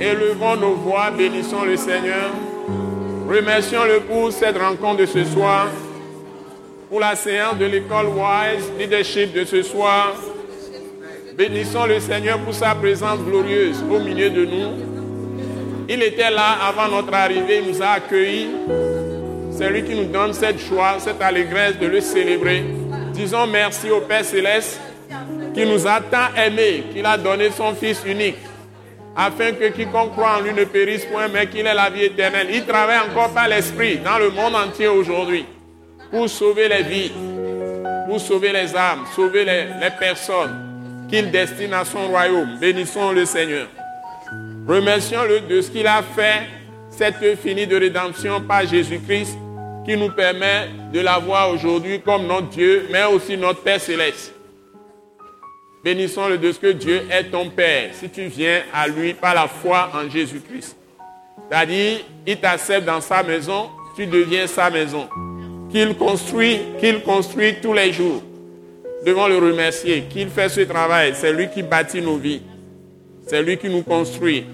Élevons nos voix, bénissons le Seigneur. Remercions-le pour cette rencontre de ce soir, pour la séance de l'école Wise Leadership de ce soir. Bénissons le Seigneur pour sa présence glorieuse au milieu de nous. Il était là avant notre arrivée, il nous a accueillis. C'est lui qui nous donne cette joie, cette allégresse de le célébrer. Disons merci au Père céleste qui nous a tant aimés, qu'il a donné son Fils unique, afin que quiconque croit en lui ne périsse point, mais qu'il ait la vie éternelle. Il travaille encore par l'Esprit dans le monde entier aujourd'hui pour sauver les vies, pour sauver les âmes, sauver les, personnes qu'il destine à son royaume. Bénissons le Seigneur. Remercions-le de ce qu'il a fait, cette finie de rédemption par Jésus-Christ, qui nous permet de l'avoir aujourd'hui comme notre Dieu, mais aussi notre Père céleste. Bénissons-le de ce que Dieu est ton Père, si tu viens à lui par la foi en Jésus-Christ. C'est-à-dire, il t'accepte dans sa maison, tu deviens sa maison. Qu'il construit, qu'il construit tous les jours. Devons le remercier, qu'il fait ce travail. C'est lui qui bâtit nos vies. C'est lui qui nous construit.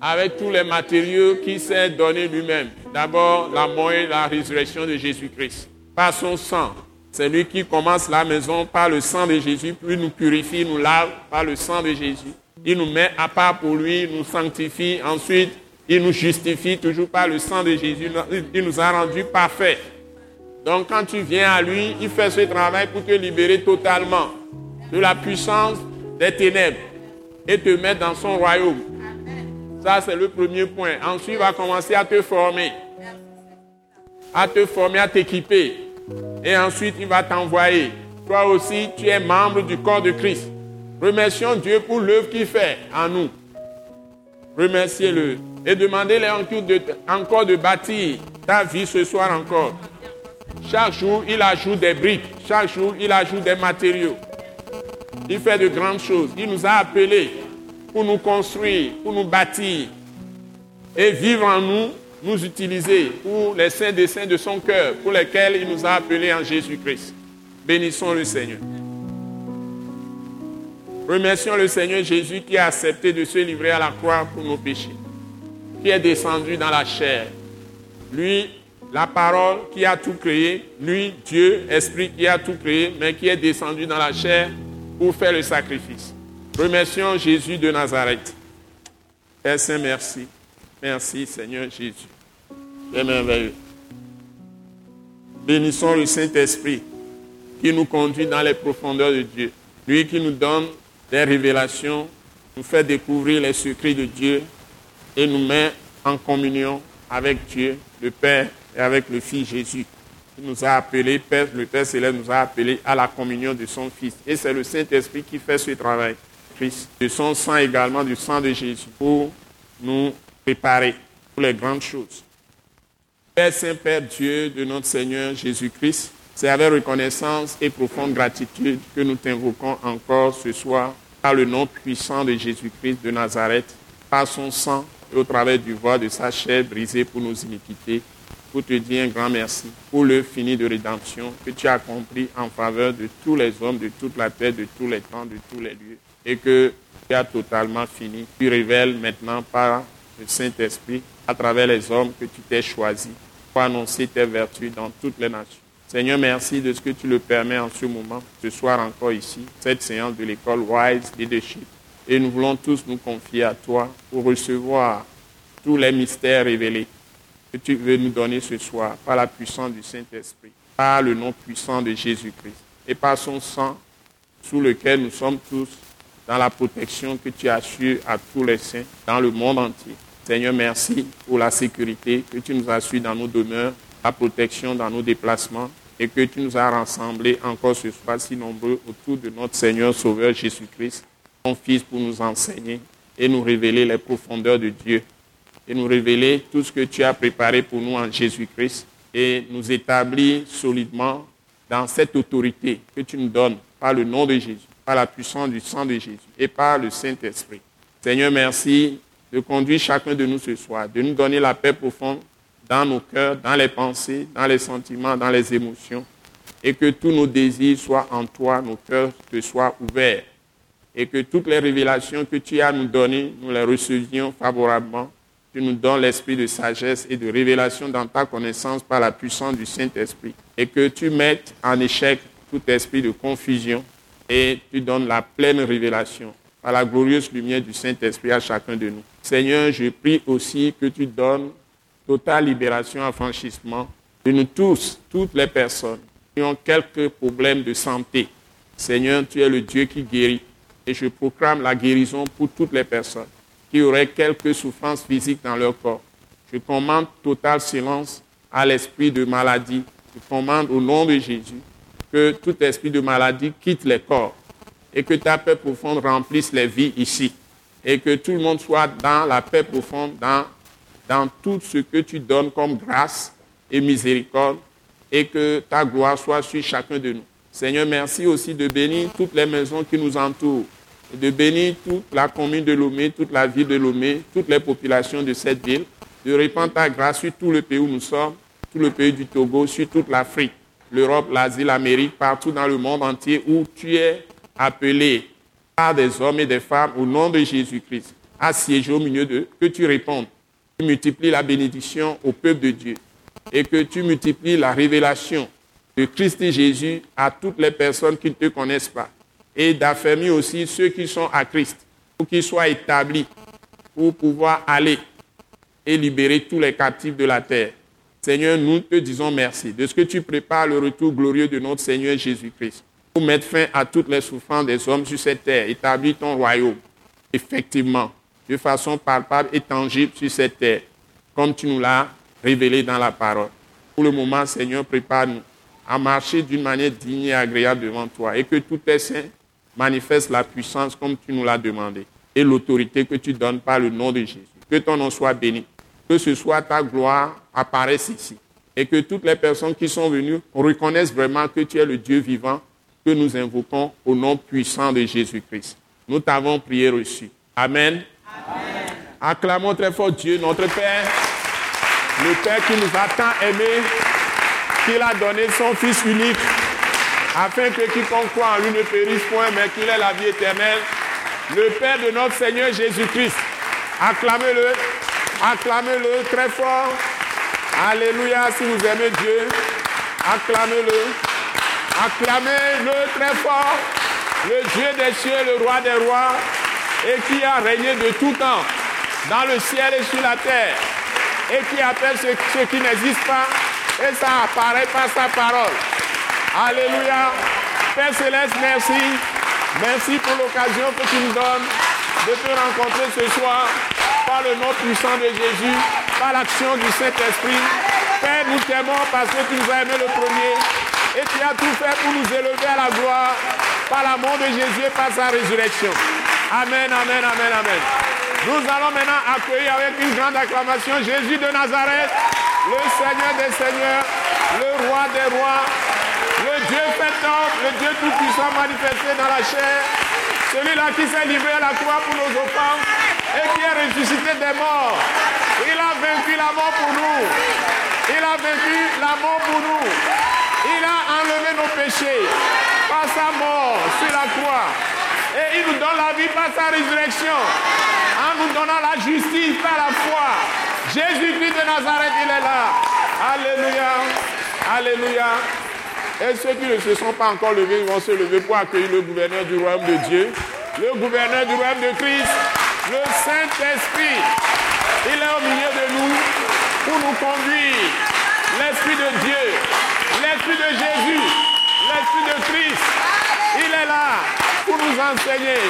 Avec tous les matériaux qu'il s'est donné lui-même. D'abord, la mort et la résurrection de Jésus-Christ. Par son sang, c'est lui qui commence la maison par le sang de Jésus, puis nous purifie, nous lave par le sang de Jésus. Il nous met à part pour lui, nous sanctifie. Ensuite, il nous justifie toujours par le sang de Jésus. Il nous a rendus parfaits. Donc quand tu viens à lui, il fait ce travail pour te libérer totalement de la puissance des ténèbres et te mettre dans son royaume. Ça, c'est le premier point. Ensuite, il va commencer à te former, à te former, à t'équiper. Et ensuite, il va t'envoyer. Toi aussi, tu es membre du corps de Christ. Remercions Dieu pour l'œuvre qu'il fait en nous. Remerciez-le. Et demandez-le encore de bâtir ta vie ce soir encore. Chaque jour, il ajoute des briques. Chaque jour, il ajoute des matériaux. Il fait de grandes choses. Il nous a appelés pour nous construire, pour nous bâtir et vivre en nous, nous utiliser pour les saints des saints de son cœur, pour lesquels il nous a appelés en Jésus-Christ. Bénissons le Seigneur. Remercions le Seigneur Jésus qui a accepté de se livrer à la croix pour nos péchés, qui est descendu dans la chair. Lui, la parole qui a tout créé, lui, Dieu, Esprit qui a tout créé, mais qui est descendu dans la chair pour faire le sacrifice. Remercions Jésus de Nazareth. Père Saint, merci? Merci Seigneur Jésus. C'est merveilleux. Bénissons le Saint-Esprit qui nous conduit dans les profondeurs de Dieu. Lui qui nous donne des révélations, nous fait découvrir les secrets de Dieu et nous met en communion avec Dieu, le Père et avec le Fils Jésus. Il nous a appelés, Père, le Père Céleste nous a appelés à la communion de son Fils. Et c'est le Saint-Esprit qui fait ce travail. Christ, de son sang également, du sang de Jésus, pour nous préparer pour les grandes choses. Père Saint-Père Dieu de notre Seigneur Jésus-Christ, c'est avec reconnaissance et profonde gratitude que nous t'invoquons encore ce soir par le nom puissant de Jésus-Christ de Nazareth, par son sang et au travers du voix de sa chair brisée pour nos iniquités, pour te dire un grand merci pour le fini de rédemption que tu as accompli en faveur de tous les hommes, de toute la terre, de tous les temps, de tous les lieux, et que tu as totalement fini. Tu révèles maintenant par Saint-Esprit, à travers les hommes que tu t'es choisi pour annoncer tes vertus dans toutes les nations. Seigneur, merci de ce que tu le permets en ce moment, ce soir encore ici, cette séance de l'école Wise Leadership. Et nous voulons tous nous confier à toi pour recevoir tous les mystères révélés que tu veux nous donner ce soir par la puissance du Saint-Esprit, par le nom puissant de Jésus-Christ et par son sang sous lequel nous sommes tous dans la protection que tu assures à tous les saints dans le monde entier. Seigneur, merci pour la sécurité que tu nous assures dans nos demeures, la protection dans nos déplacements et que tu nous as rassemblés encore ce soir si nombreux autour de notre Seigneur Sauveur Jésus-Christ, ton Fils pour nous enseigner et nous révéler les profondeurs de Dieu et nous révéler tout ce que tu as préparé pour nous en Jésus-Christ et nous établir solidement dans cette autorité que tu nous donnes par le nom de Jésus, par la puissance du sang de Jésus et par le Saint-Esprit. Seigneur, merci de conduire chacun de nous ce soir, de nous donner la paix profonde dans nos cœurs, dans les pensées, dans les sentiments, dans les émotions, et que tous nos désirs soient en toi, nos cœurs te soient ouverts, et que toutes les révélations que tu as nous données, nous les recevions favorablement. Tu nous donnes l'esprit de sagesse et de révélation dans ta connaissance par la puissance du Saint-Esprit, et que tu mettes en échec tout esprit de confusion, et tu donnes la pleine révélation par la glorieuse lumière du Saint-Esprit à chacun de nous. Seigneur, je prie aussi que tu donnes totale libération, affranchissement de nous tous, toutes les personnes qui ont quelques problèmes de santé. Seigneur, tu es le Dieu qui guérit. Et je proclame la guérison pour toutes les personnes qui auraient quelques souffrances physiques dans leur corps. Je commande total silence à l'esprit de maladie. Je commande au nom de Jésus que tout esprit de maladie quitte les corps et que ta paix profonde remplisse les vies ici. Et que tout le monde soit dans la paix profonde, dans, dans tout ce que tu donnes comme grâce et miséricorde, et que ta gloire soit sur chacun de nous. Seigneur, merci aussi de bénir toutes les maisons qui nous entourent, de bénir toute la commune de Lomé, toute la ville de Lomé, toutes les populations de cette ville, de répandre ta grâce sur tout le pays où nous sommes, tout le pays du Togo, sur toute l'Afrique, l'Europe, l'Asie, l'Amérique, partout dans le monde entier où tu es appelés des hommes et des femmes au nom de Jésus-Christ à siéger au milieu d'eux, que tu répondes, tu multiplies la bénédiction au peuple de Dieu et que tu multiplies la révélation de Christ et Jésus à toutes les personnes qui ne te connaissent pas. Et d'affermir aussi ceux qui sont à Christ pour qu'ils soient établis pour pouvoir aller et libérer tous les captifs de la terre. Seigneur, nous te disons merci de ce que tu prépares le retour glorieux de notre Seigneur Jésus-Christ pour mettre fin à toutes les souffrances des hommes sur cette terre, établir ton royaume, effectivement, de façon palpable et tangible sur cette terre, comme tu nous l'as révélé dans la parole. Pour le moment, Seigneur, prépare-nous à marcher d'une manière digne et agréable devant toi et que tout tes saints manifestent la puissance comme tu nous l'as demandé et l'autorité que tu donnes par le nom de Jésus. Que ton nom soit béni, que ce soit ta gloire apparaisse ici et que toutes les personnes qui sont venues reconnaissent vraiment que tu es le Dieu vivant que nous invoquons au nom puissant de Jésus-Christ. Nous t'avons prié reçu. Amen. Amen. Acclamons très fort Dieu, notre Père, le Père qui nous a tant aimés, qu'il a donné son Fils unique, afin que quiconque croit en lui ne périsse point, mais qu'il ait la vie éternelle. Le Père de notre Seigneur Jésus-Christ. Acclamez-le, acclamez-le très fort. Alléluia, si vous aimez Dieu, acclamez-le. Acclamez-le très fort, le Dieu des cieux, le roi des rois, et qui a régné de tout temps dans le ciel et sur la terre, et qui appelle ce, qui n'existe pas, et ça apparaît par sa parole. Alléluia. Père Céleste, merci. Merci pour l'occasion que tu nous donnes de te rencontrer ce soir par le nom puissant de Jésus, par l'action du Saint-Esprit. Père, nous t'aimons parce que tu nous as aimé le premier et tu as tout fait pour nous élever à la gloire par l'amour de Jésus et par sa résurrection. Amen, amen, amen, amen. Nous allons maintenant accueillir avec une grande acclamation Jésus de Nazareth, le Seigneur des Seigneurs, le Roi des Rois, le Dieu fait homme, le Dieu tout-puissant manifesté dans la chair, celui-là qui s'est livré à la croix pour nos offenses et qui est ressuscité des morts. Il a vaincu la mort pour nous. Il a vaincu la mort pour nous. Il a enlevé nos péchés par sa mort sur la croix. Et il nous donne la vie par sa résurrection. En nous donnant la justice par la foi. Jésus-Christ de Nazareth, il est là. Alléluia. Alléluia. Et ceux qui ne se sont pas encore levés vont se lever pour accueillir le gouverneur du royaume de Dieu, le gouverneur du royaume de Christ, le Saint-Esprit. Il est au milieu de nous pour nous conduire. L'Esprit de Dieu l'Esprit de Jésus, l'Esprit de Christ, il est là pour nous enseigner.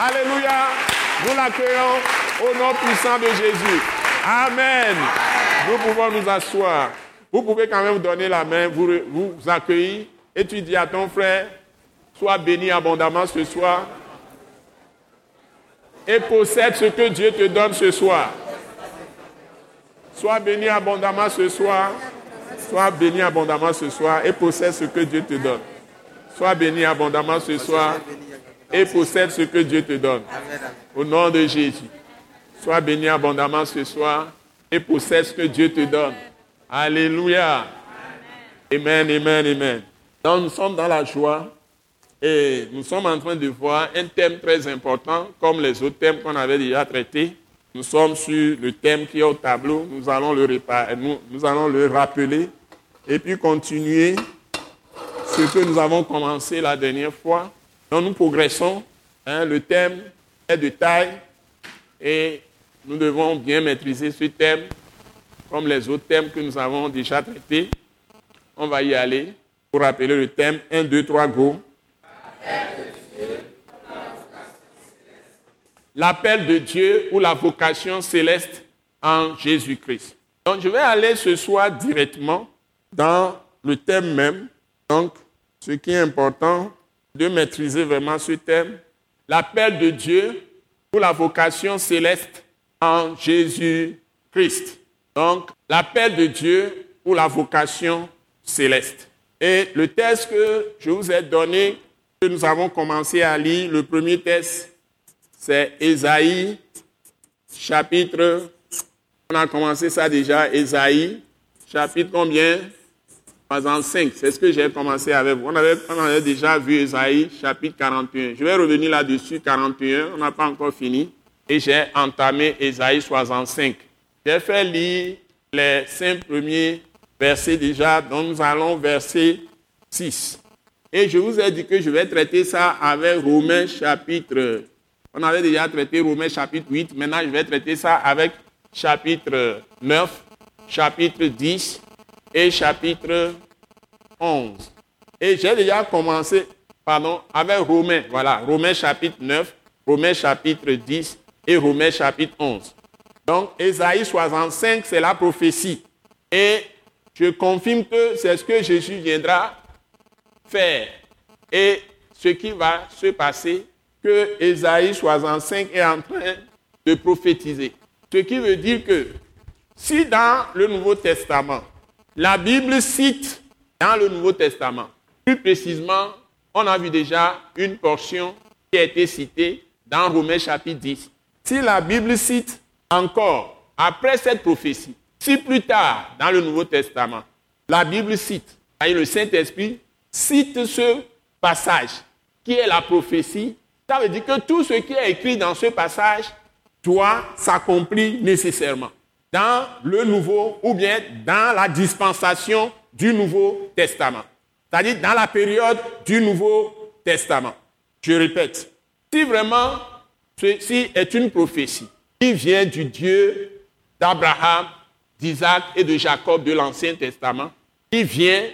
Alléluia. Nous l'accueillons au nom puissant de Jésus. Amen. Nous pouvons nous asseoir. Vous pouvez quand même donner la main, vous, vous accueillir et tu dis à ton frère, sois béni abondamment ce soir. et possède ce que Dieu te donne ce soir. Sois béni abondamment ce soir. Sois béni abondamment ce soir et possède ce que Dieu te donne. Sois béni abondamment ce soir et possède ce que Dieu te donne. Au nom de Jésus. Sois béni abondamment ce soir et possède ce que Dieu te donne. Alléluia. Amen, amen, amen. Donc nous sommes dans la joie et nous sommes en train de voir un thème très important, comme les autres thèmes qu'on avait déjà traités. Nous sommes sur le thème qui est au tableau. Nous allons le, nous, nous allons le rappeler et puis continuer ce que nous avons commencé la dernière fois. Donc nous progressons. Hein, le thème est de taille et nous devons bien maîtriser ce thème comme les autres thèmes que nous avons déjà traités. On va y aller pour rappeler le thème 1, 2, 3, go. L'appel de Dieu ou la vocation céleste en Jésus-Christ. Donc je vais aller ce soir directement dans le thème même. Donc ce qui est important de maîtriser vraiment ce thème, l'appel de Dieu ou la vocation céleste en Jésus-Christ. Donc l'appel de Dieu ou la vocation céleste. Et le texte que je vous ai donné, que nous avons commencé à lire, le premier texte, c'est Ésaïe, chapitre, on a commencé ça déjà, Ésaïe, chapitre combien? 65, c'est ce que j'ai commencé avec vous. On avait, déjà vu Ésaïe, chapitre 41. Je vais revenir là-dessus, 41, on n'a pas encore fini. Et j'ai entamé Ésaïe 65. J'ai fait lire les cinq premiers versets déjà, donc nous allons verset 6. Et je vous ai dit que je vais traiter ça avec Romains chapitre. On avait déjà traité Romains chapitre 8. Maintenant, je vais traiter ça avec chapitre 9, chapitre 10 et chapitre 11. Et j'ai déjà commencé, pardon, avec Romains. Voilà, Romains chapitre 9, Romains chapitre 10 et Romains chapitre 11. Donc, Ésaïe 65, c'est la prophétie. Et je confirme que c'est ce que Jésus viendra faire. Et ce qui va se passer, que Ésaïe 65 est en train de prophétiser. Ce qui veut dire que si dans le Nouveau Testament, la Bible cite dans le Nouveau Testament, plus précisément, on a vu déjà une portion qui a été citée dans Romains chapitre 10. Si la Bible cite encore, après cette prophétie, si plus tard, dans le Nouveau Testament, la Bible cite, et le Saint-Esprit cite ce passage qui est la prophétie, ça veut dire que tout ce qui est écrit dans ce passage doit s'accomplir nécessairement dans le Nouveau ou bien dans la dispensation du Nouveau Testament. C'est-à-dire dans la période du Nouveau Testament. Je répète, si vraiment ceci est une prophétie qui vient du Dieu d'Abraham, d'Isaac et de Jacob de l'Ancien Testament, qui vient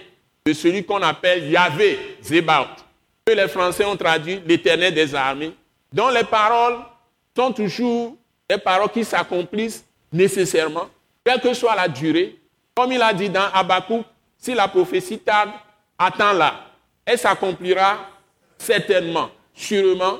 de celui qu'on appelle Yahvé, Zebaot, que les Français ont traduit l'Éternel des armées, dont les paroles sont toujours des paroles qui s'accomplissent nécessairement, quelle que soit la durée. Comme il a dit dans Habakkuk, si la prophétie tarde, attends-la. Elle s'accomplira certainement, sûrement.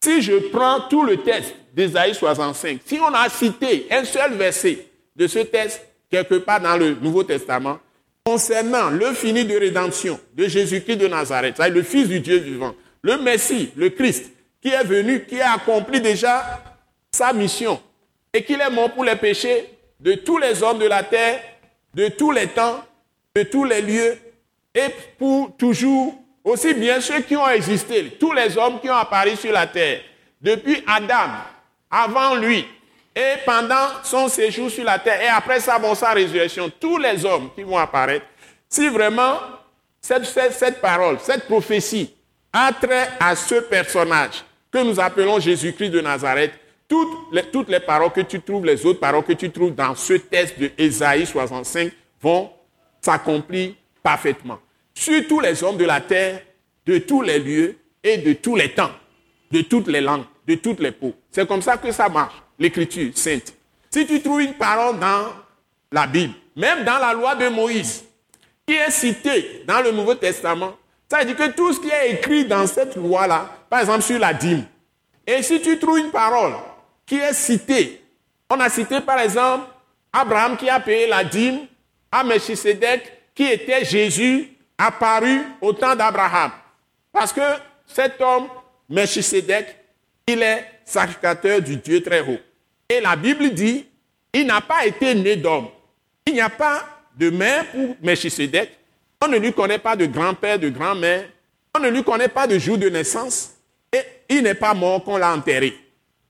Si je prends tout le texte d'Ésaïe 65, si on a cité un seul verset de ce texte quelque part dans le Nouveau Testament, concernant le fini de rédemption de Jésus-Christ de Nazareth, le Fils du Dieu vivant, le Messie, le Christ, qui est venu, qui a accompli déjà sa mission, et qu'il est mort pour les péchés de tous les hommes de la terre, de tous les temps, de tous les lieux, et pour toujours, aussi bien ceux qui ont existé, tous les hommes qui ont apparu sur la terre, depuis Adam, avant lui, et pendant son séjour sur la terre, et après sa, bon, sa résurrection, tous les hommes qui vont apparaître, si vraiment cette, cette, parole, cette prophétie a trait à ce personnage que nous appelons Jésus-Christ de Nazareth, toutes les, toutes les, paroles que tu trouves, les autres paroles que tu trouves dans ce texte de Ésaïe 65 vont s'accomplir parfaitement. Sur tous les hommes de la terre, de tous les lieux et de tous les temps, de toutes les langues, de toutes les peaux. C'est comme ça que ça marche l'écriture sainte. Si tu trouves une parole dans la Bible, même dans la loi de Moïse, qui est citée dans le Nouveau Testament, ça veut dire que tout ce qui est écrit dans cette loi-là, par exemple sur la dîme, et si tu trouves une parole qui est cité. On a cité par exemple Abraham qui a payé la dîme à Melchisedec qui était Jésus apparu au temps d'Abraham. Parce que cet homme, Melchisedec, il est sacrificateur du Dieu très haut. Et la Bible dit, il n'a pas été né d'homme. Il n'y a pas de mère pour Melchisedec. On ne lui connaît pas de grand-père, de grand-mère. On ne lui connaît pas de jour de naissance. Et il n'est pas mort qu'on l'a enterré.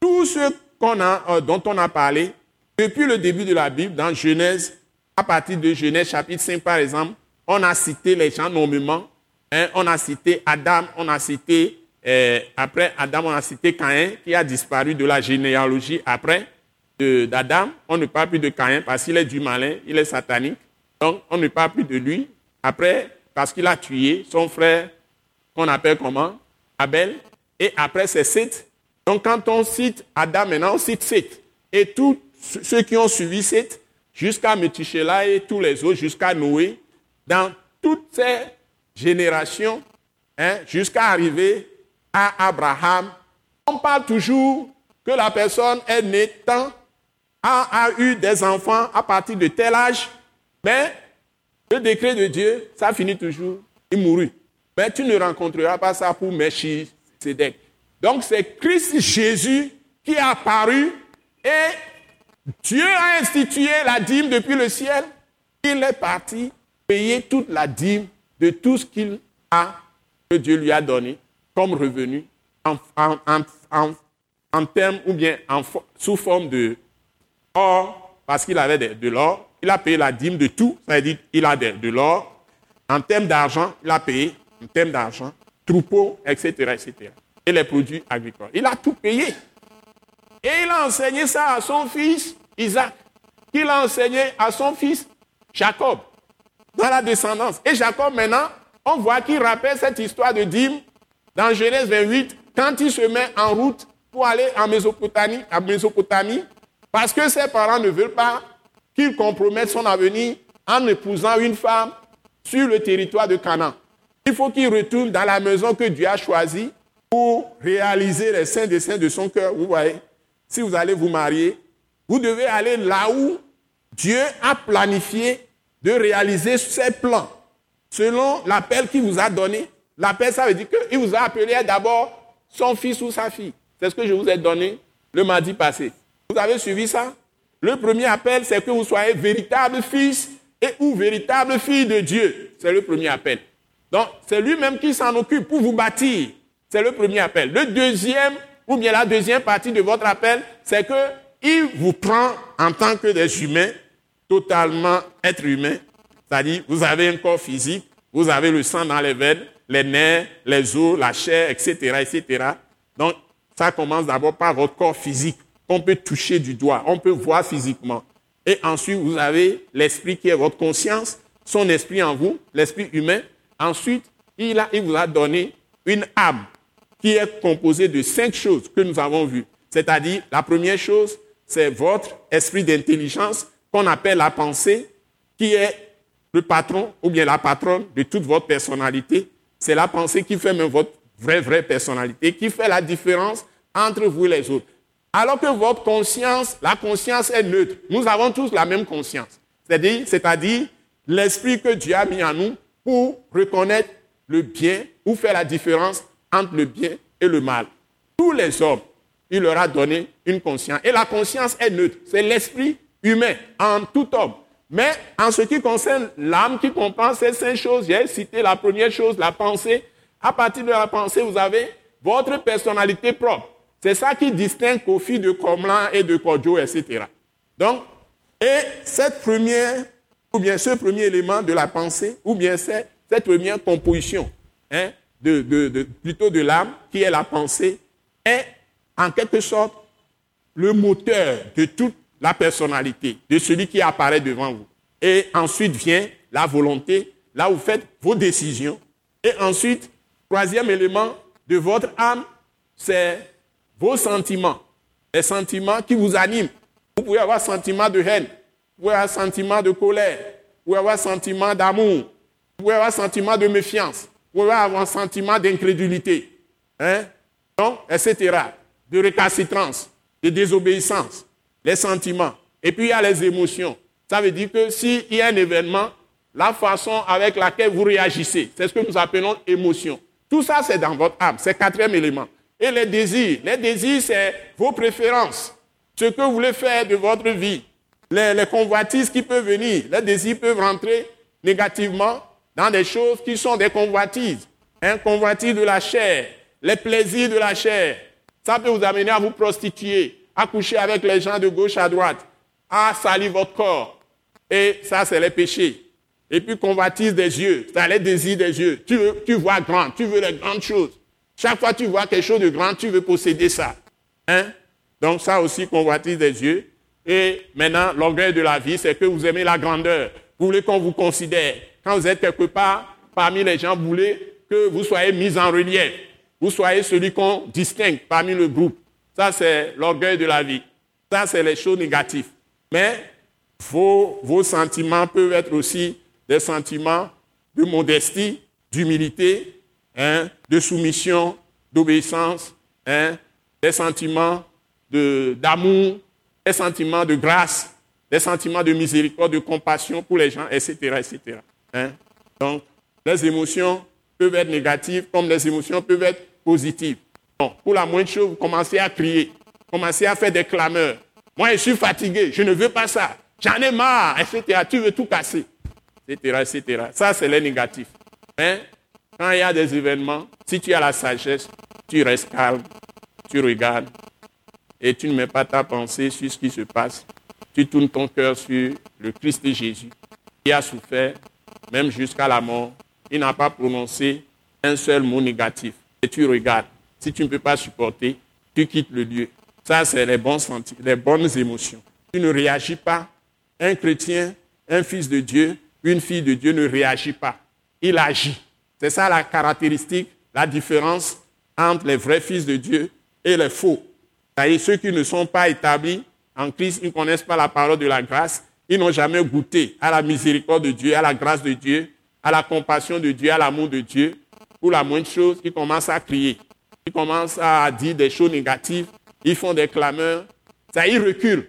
Tout ce a, euh, dont on a parlé, depuis le début de la Bible, dans Genèse, à partir de Genèse chapitre 5 par exemple, on a cité les gens nommément. Hein, on a cité Adam, on a cité, euh, après Adam, on a cité Caïn qui a disparu de la généalogie après d'Adam. On ne parle plus de Caïn parce qu'il est du malin, il est satanique. Donc on ne parle plus de lui. Après, parce qu'il a tué son frère qu'on appelle comment? Abel. Et après, c'est Seth. Donc quand on cite Adam, maintenant on cite Seth. Et tous ceux qui ont suivi Seth, jusqu'à Methuselah et tous les autres, jusqu'à Noé, dans toutes ces générations, hein, jusqu'à arriver à Abraham, on parle toujours que la personne est née tant, a, a eu des enfants à partir de tel âge, mais le décret de Dieu, ça finit toujours, il mourut. Mais tu ne rencontreras pas ça pour Melchisedec. Donc c'est Christ Jésus qui est apparu et Dieu a institué la dîme depuis le ciel. Il est parti payer toute la dîme de tout ce qu'il a, que Dieu lui a donné comme revenu en, en, termes ou bien sous forme de or, parce qu'il avait de, l'or. Il a payé la dîme de tout, c'est-à-dire il a de, l'or. En termes d'argent, il a payé, en termes d'argent, troupeaux, etc., etc. Et les produits agricoles. Il a tout payé. Et il a enseigné ça à son fils Isaac, qu'il a enseigné à son fils Jacob, dans la descendance. Et Jacob, maintenant, on voit qu'il rappelle cette histoire de dîme dans Genèse 28, quand il se met en route pour aller en Mésopotamie, à Mésopotamie parce que ses parents ne veulent pas qu'il compromette son avenir en épousant une femme sur le territoire de Canaan. Il faut qu'il retourne dans la maison que Dieu a choisie pour réaliser les saints desseins de son cœur. Vous voyez, si vous allez vous marier, vous devez aller là où Dieu a planifié de réaliser ses plans, selon l'appel qu'il vous a donné. L'appel, ça veut dire qu'il vous a appelé d'abord son fils ou sa fille. C'est ce que je vous ai donné le mardi passé. Vous avez suivi ça? Le premier appel, c'est que vous soyez véritable fils et ou véritable fille de Dieu. C'est le premier appel. Donc, c'est lui-même qui s'en occupe pour vous bâtir. C'est le premier appel. Le deuxième, ou bien la deuxième partie de votre appel, c'est que il vous prend en tant que des humains, totalement être humain. C'est-à-dire, vous avez un corps physique, vous avez le sang dans les veines, les nerfs, les os, la chair, etc., etc. Donc, ça commence d'abord par votre corps physique, qu'on peut toucher du doigt, on peut voir physiquement. Et ensuite, vous avez l'esprit qui est votre conscience, son esprit en vous, l'esprit humain. Ensuite, il, a, il vous a donné une âme qui est composée de cinq choses que nous avons vues. C'est-à-dire, la première chose, c'est votre esprit d'intelligence qu'on appelle la pensée, qui est le patron ou bien la patronne de toute votre personnalité. C'est la pensée qui fait même votre vraie, vraie personnalité, qui fait la différence entre vous et les autres. Alors que votre conscience, la conscience est neutre. Nous avons tous la même conscience. C'est-à-dire, c'est-à-dire l'esprit que Dieu a mis en nous pour reconnaître le bien ou faire la différence entre le bien et le mal. Tous les hommes il leur a donné une conscience. Et la conscience est neutre. C'est l'esprit humain en tout homme. Mais en ce qui concerne l'âme qui comprend ces cinq choses, j'ai cité la première chose, la pensée. À partir de la pensée, vous avez votre personnalité propre. C'est ça qui distingue Kofi de Komlan et de Kodjo, etc. Donc, et cette première, ou bien ce premier élément de la pensée, ou bien cette, cette première composition, hein, de, de, plutôt de l'âme, qui est la pensée, est en quelque sorte le moteur de toute la personnalité de celui qui apparaît devant vous. Et ensuite vient la volonté, là où vous faites vos décisions. Et ensuite, troisième élément de votre âme, c'est vos sentiments. Les sentiments qui vous animent. Vous pouvez avoir sentiment de haine, vous pouvez avoir sentiment de colère, vous pouvez avoir sentiment d'amour, vous pouvez avoir sentiment de méfiance, pouvez avoir sentiment d'incrédulité, hein? etc de récalcitrance. de désobéissance, les sentiments. Et puis il y a les émotions. Ça veut dire que s'il y a un événement, la façon avec laquelle vous réagissez, c'est ce que nous appelons émotion. Tout ça, c'est dans votre âme. C'est le quatrième élément. Et les désirs. Les désirs, c'est vos préférences. Ce que vous voulez faire de votre vie. Les convoitises qui peuvent venir. Les désirs peuvent rentrer négativement dans des choses qui sont des convoitises. Un convoitise de la chair. Les plaisirs de la chair. Ça peut vous amener à vous prostituer, à coucher avec les gens de gauche à droite, à salir votre corps. Et ça, c'est les péchés. Et puis convoitise des yeux, c'est les désirs des yeux. Tu, tu vois grand, tu veux les grandes choses. Chaque fois que tu vois quelque chose de grand, tu veux posséder ça. Hein? Donc ça aussi, convoitise des yeux. Et maintenant, l'orgueil de la vie, c'est que vous aimez la grandeur. Vous voulez qu'on vous considère. Quand vous êtes quelque part parmi les gens, vous voulez que vous soyez mis en relief. Vous soyez celui qu'on distingue parmi le groupe. Ça, c'est l'orgueil de la vie. Ça, c'est les choses négatives. Mais vos, sentiments peuvent être aussi des sentiments de modestie, d'humilité, hein, de soumission, d'obéissance, hein, des sentiments d'amour, des sentiments de grâce, des sentiments de miséricorde, de compassion pour les gens, etc. etc. Hein? Donc, les émotions peuvent être négatives comme les émotions peuvent être positives. Bon, pour la moindre chose, vous commencez à crier, commencez à faire des clameurs. Moi, je suis fatigué, je ne veux pas ça. J'en ai marre, etc. Tu veux tout casser etc., etc. Ça, c'est les négatifs. Mais quand il y a des événements, si tu as la sagesse, tu restes calme, tu regardes et tu ne mets pas ta pensée sur ce qui se passe. Tu tournes ton cœur sur le Christ de Jésus qui a souffert, même jusqu'à la mort. Il n'a pas prononcé un seul mot négatif. Et tu regardes. Si tu ne peux pas supporter, tu quittes le lieu. Ça, c'est les, bons les bonnes émotions. Tu ne réagis pas. Un chrétien, un fils de Dieu, une fille de Dieu ne réagit pas. Il agit. C'est ça la caractéristique, la différence entre les vrais fils de Dieu et les faux. C'est-à-dire ceux qui ne sont pas établis en Christ, ils ne connaissent pas la parole de la grâce, ils n'ont jamais goûté à la miséricorde de Dieu, à la grâce de Dieu, à la compassion de Dieu, à l'amour de Dieu. Pour la moindre chose, ils commencent à crier. Ils commencent à dire des choses négatives. Ils font des clameurs. Ça, ils reculent.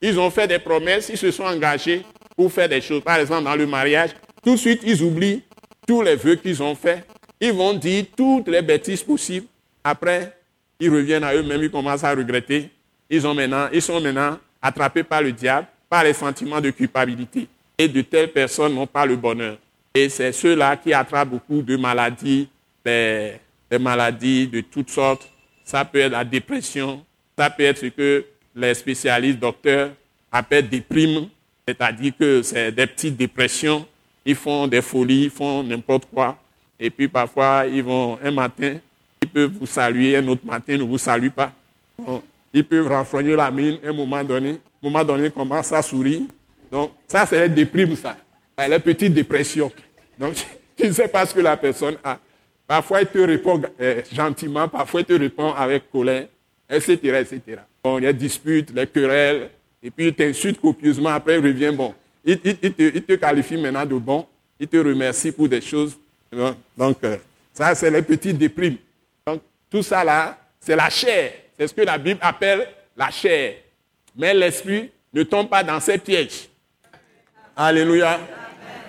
Ils ont fait des promesses, ils se sont engagés pour faire des choses. Par exemple, dans le mariage, tout de suite, ils oublient tous les vœux qu'ils ont faits. Ils vont dire toutes les bêtises possibles. Après, ils reviennent à eux-mêmes, ils commencent à regretter. Ils, ont maintenant, ils sont maintenant attrapés par le diable, par les sentiments de culpabilité. Et de telles personnes n'ont pas le bonheur. Et c'est ceux-là qui attrapent beaucoup de maladies, des, maladies de toutes sortes. Ça peut être la dépression, ça peut être ce que les spécialistes docteurs appellent déprime, c'est-à-dire que c'est des petites dépressions, ils font des folies, ils font n'importe quoi. Et puis parfois, ils vont un matin, ils peuvent vous saluer, un autre matin, ils ne vous saluent pas. Ils peuvent renfrogner la mine, un moment donné, un moment donné, ils commencent à sourire. Donc, ça, c'est la déprime, ça. Les petites dépressions. Donc, tu ne sais pas ce que la personne a. Parfois, il te répond euh, gentiment, parfois, il te répond avec colère, etc., etc. Bon, il y a disputes, les querelles, et puis il t'insulte copieusement, après il revient bon. Il, te, qualifie maintenant de bon, il te remercie pour des choses. Donc, euh, ça, c'est les petites déprimes. Donc, tout ça là, c'est la chair. C'est ce que la Bible appelle la chair. Mais l'esprit ne tombe pas dans ces pièges. Alléluia.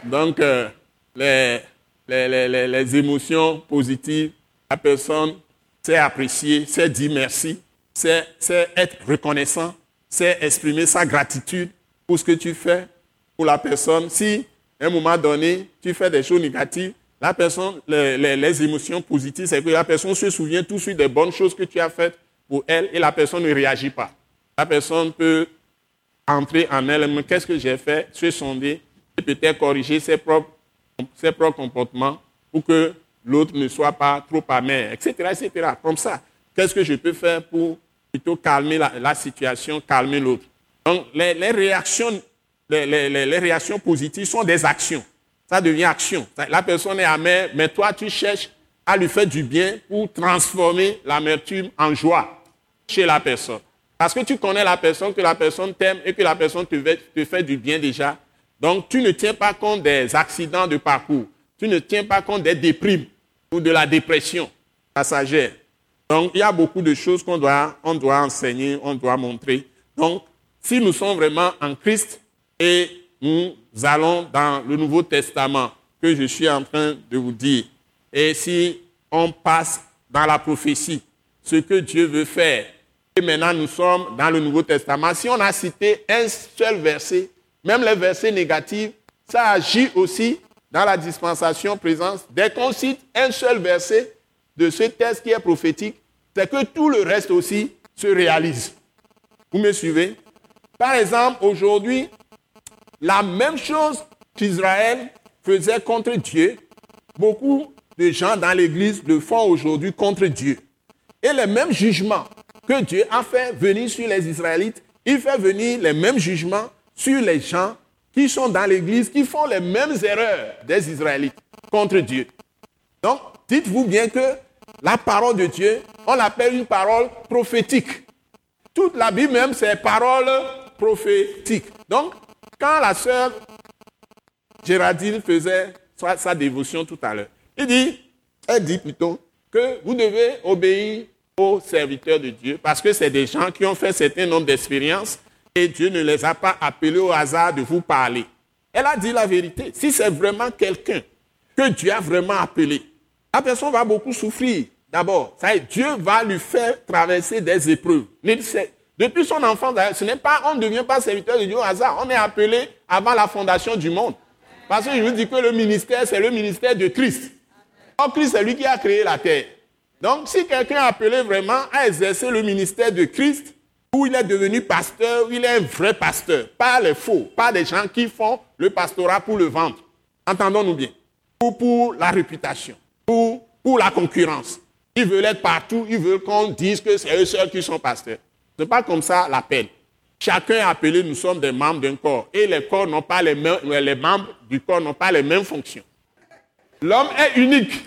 Donc, euh, les, émotions positives, la personne sait apprécier, sait dire merci, sait être reconnaissant c'est exprimer sa gratitude pour ce que tu fais pour la personne. Si, à un moment donné, tu fais des choses négatives, la personne, les, émotions positives, c'est que la personne se souvient tout de suite des bonnes choses que tu as faites pour elle et la personne ne réagit pas. La personne peut entrer en elle, qu'est-ce que j'ai fait, se sonder et peut-être corriger ses propres, ses propres comportements pour que l'autre ne soit pas trop amer, etc., etc. Comme ça, qu'est-ce que je peux faire pour plutôt calmer la, situation, calmer l'autre? Donc, les, réactions, les, réactions positives sont des actions. Ça devient action. La personne est amère, mais toi, tu cherches à lui faire du bien pour transformer l'amertume en joie chez la personne. Parce que tu connais la personne, que la personne t'aime et que la personne te fait, te du bien déjà. Donc, tu ne tiens pas compte des accidents de parcours. Tu ne tiens pas compte des déprimes ou de la dépression passagère. Donc, il y a beaucoup de choses qu'on doit, on doit enseigner, on doit montrer. Donc, si nous sommes vraiment en Christ et nous allons dans le Nouveau Testament que je suis en train de vous dire, et si on passe dans la prophétie, ce que Dieu veut faire, et maintenant nous sommes dans le Nouveau Testament, si on a cité un seul verset, même les versets négatifs, ça agit aussi dans la dispensation présence. Dès qu'on cite un seul verset de ce texte qui est prophétique, c'est que tout le reste aussi se réalise. Vous me suivez? Par exemple, aujourd'hui, la même chose qu'Israël faisait contre Dieu, beaucoup de gens dans l'Église le font aujourd'hui contre Dieu. Et les mêmes jugements que Dieu a fait venir sur les Israélites, il fait venir les mêmes jugements sur les gens qui sont dans l'Église, qui font les mêmes erreurs des Israélites contre Dieu. Donc, dites-vous bien que la parole de Dieu, on l'appelle une parole prophétique. Toute la Bible même, c'est parole prophétique. Donc, quand la sœur Géraldine faisait sa, dévotion tout à l'heure, il dit, elle dit plutôt que vous devez obéir aux serviteurs de Dieu parce que c'est des gens qui ont fait un certain nombre d'expériences et Dieu ne les a pas appelés au hasard de vous parler. Elle a dit la vérité. Si c'est vraiment quelqu'un que Dieu a vraiment appelé, la personne va beaucoup souffrir. D'abord, Dieu va lui faire traverser des épreuves. Depuis son enfance, ce n'est pas, on ne devient pas serviteur de Dieu au hasard. On est appelé avant la fondation du monde. Parce que je vous dis que le ministère, c'est le ministère de Christ. Or, Christ, c'est lui qui a créé la terre. Donc, si quelqu'un est appelé vraiment à exercer le ministère de Christ, où il est devenu pasteur, il est un vrai pasteur, pas les faux, pas des gens qui font le pastorat pour le vendre. Entendons-nous bien. Ou pour la réputation, ou pour la concurrence. Ils veulent être partout, ils veulent qu'on dise que c'est eux seuls qui sont pasteurs. Ce n'est pas comme ça l'appel. Chacun est appelé, nous sommes des membres d'un corps. Et les corps n'ont pas les mêmes, les membres du corps n'ont pas les mêmes fonctions. L'homme est unique.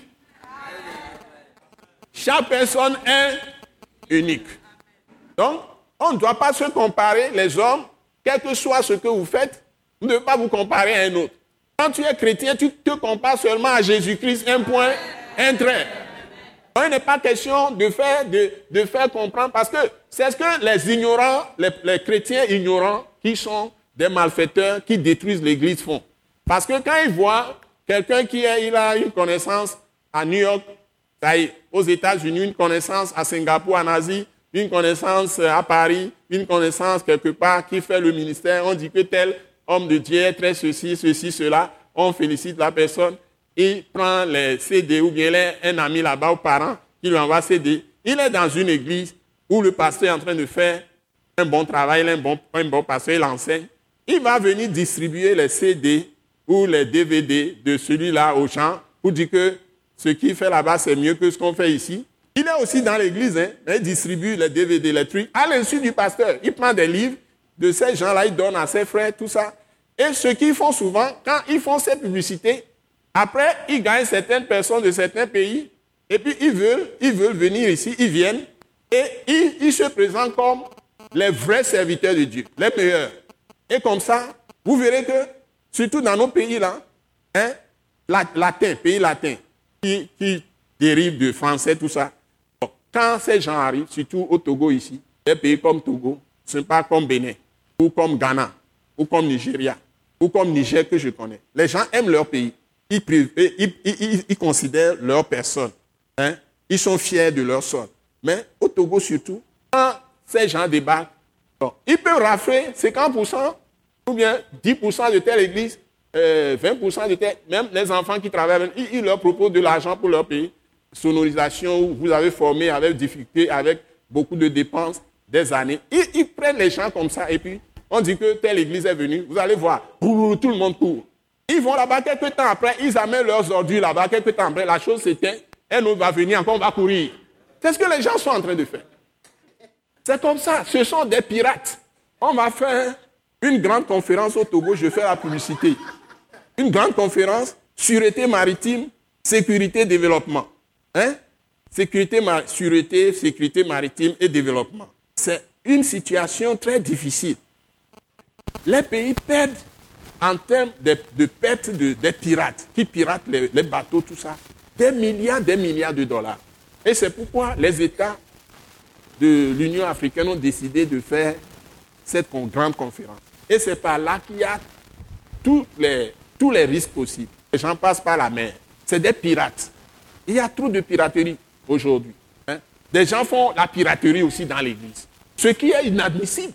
Chaque personne est unique. Donc, on ne doit pas se comparer, les hommes, quel que soit ce que vous faites, vous ne devez pas vous comparer à un autre. Quand tu es chrétien, tu te compares seulement à Jésus-Christ, un point, un trait. Il n'est pas question de faire, de, faire comprendre, parce que c'est ce que les ignorants, les, chrétiens ignorants, qui sont des malfaiteurs, qui détruisent l'Église, font. Parce que quand ils voient quelqu'un qui a, il a une connaissance à New York, aux États-Unis, une connaissance à Singapour, en Asie, une connaissance à Paris, une connaissance quelque part qui fait le ministère, on dit que tel homme de Dieu est très ceci, ceci, cela, on félicite la personne, il prend les CD ou bien il a un ami là-bas aux parents qui lui envoie CD. Il est dans une église où le pasteur est en train de faire un bon travail, il est un bon, un bon pasteur, il enseigne. Il va venir distribuer les CD ou les DVD de celui-là aux gens pour dire que ce qu'il fait là-bas, c'est mieux que ce qu'on fait ici. Il est aussi dans l'église, hein, il distribue les DVD, les trucs, à l'insu du pasteur. Il prend des livres de ces gens-là, il donne à ses frères, tout ça. Et ce qu'ils font souvent, quand ils font ces publicités, après, ils gagnent certaines personnes de certains pays, et puis ils veulent, ils veulent venir ici, ils viennent, et ils, se présentent comme les vrais serviteurs de Dieu, les meilleurs. Et comme ça, vous verrez que, surtout dans nos pays-là, hein, latin, pays latins, qui, qui dérivent du français, tout ça, quand ces gens arrivent, surtout au Togo ici, des pays comme Togo, ce n'est pas comme Bénin, ou comme Ghana, ou comme Nigeria, ou comme Niger que je connais. Les gens aiment leur pays. Ils, ils, considèrent leur personne. Hein. Ils sont fiers de leur sol. Mais au Togo surtout, quand ces gens débarquent, ils peuvent rafler 50% ou bien 10% de telle église, 20% euh, de telle, même les enfants qui travaillent, ils, ils leur proposent de l'argent pour leur pays sonorisation vous avez formé avec difficulté, avec beaucoup de dépenses, des années. Ils, prennent les gens comme ça et puis on dit que telle église est venue. Vous allez voir, tout le monde court. Ils vont là-bas quelques temps après, ils amènent leurs ordures là-bas, quelques temps après, la chose s'éteint, un autre va venir, encore on va courir. C'est ce que les gens sont en train de faire. C'est comme ça, ce sont des pirates. On va faire une grande conférence au Togo, je fais la publicité. Une grande conférence, sûreté maritime, sécurité, développement. Hein? Sécurité, sûreté, sécurité maritime et développement. C'est une situation très difficile. Les pays perdent en termes de, de perte de, des pirates, qui piratent les, bateaux, tout ça, des milliards, des milliards de dollars. Et c'est pourquoi les États de l'Union africaine ont décidé de faire cette grande conférence. Et c'est par là qu'il y a tous les, tous les risques possibles. Les gens passent par la mer. C'est des pirates. Il y a trop de piraterie aujourd'hui. Hein. Des gens font la piraterie aussi dans l'église. Ce qui est inadmissible.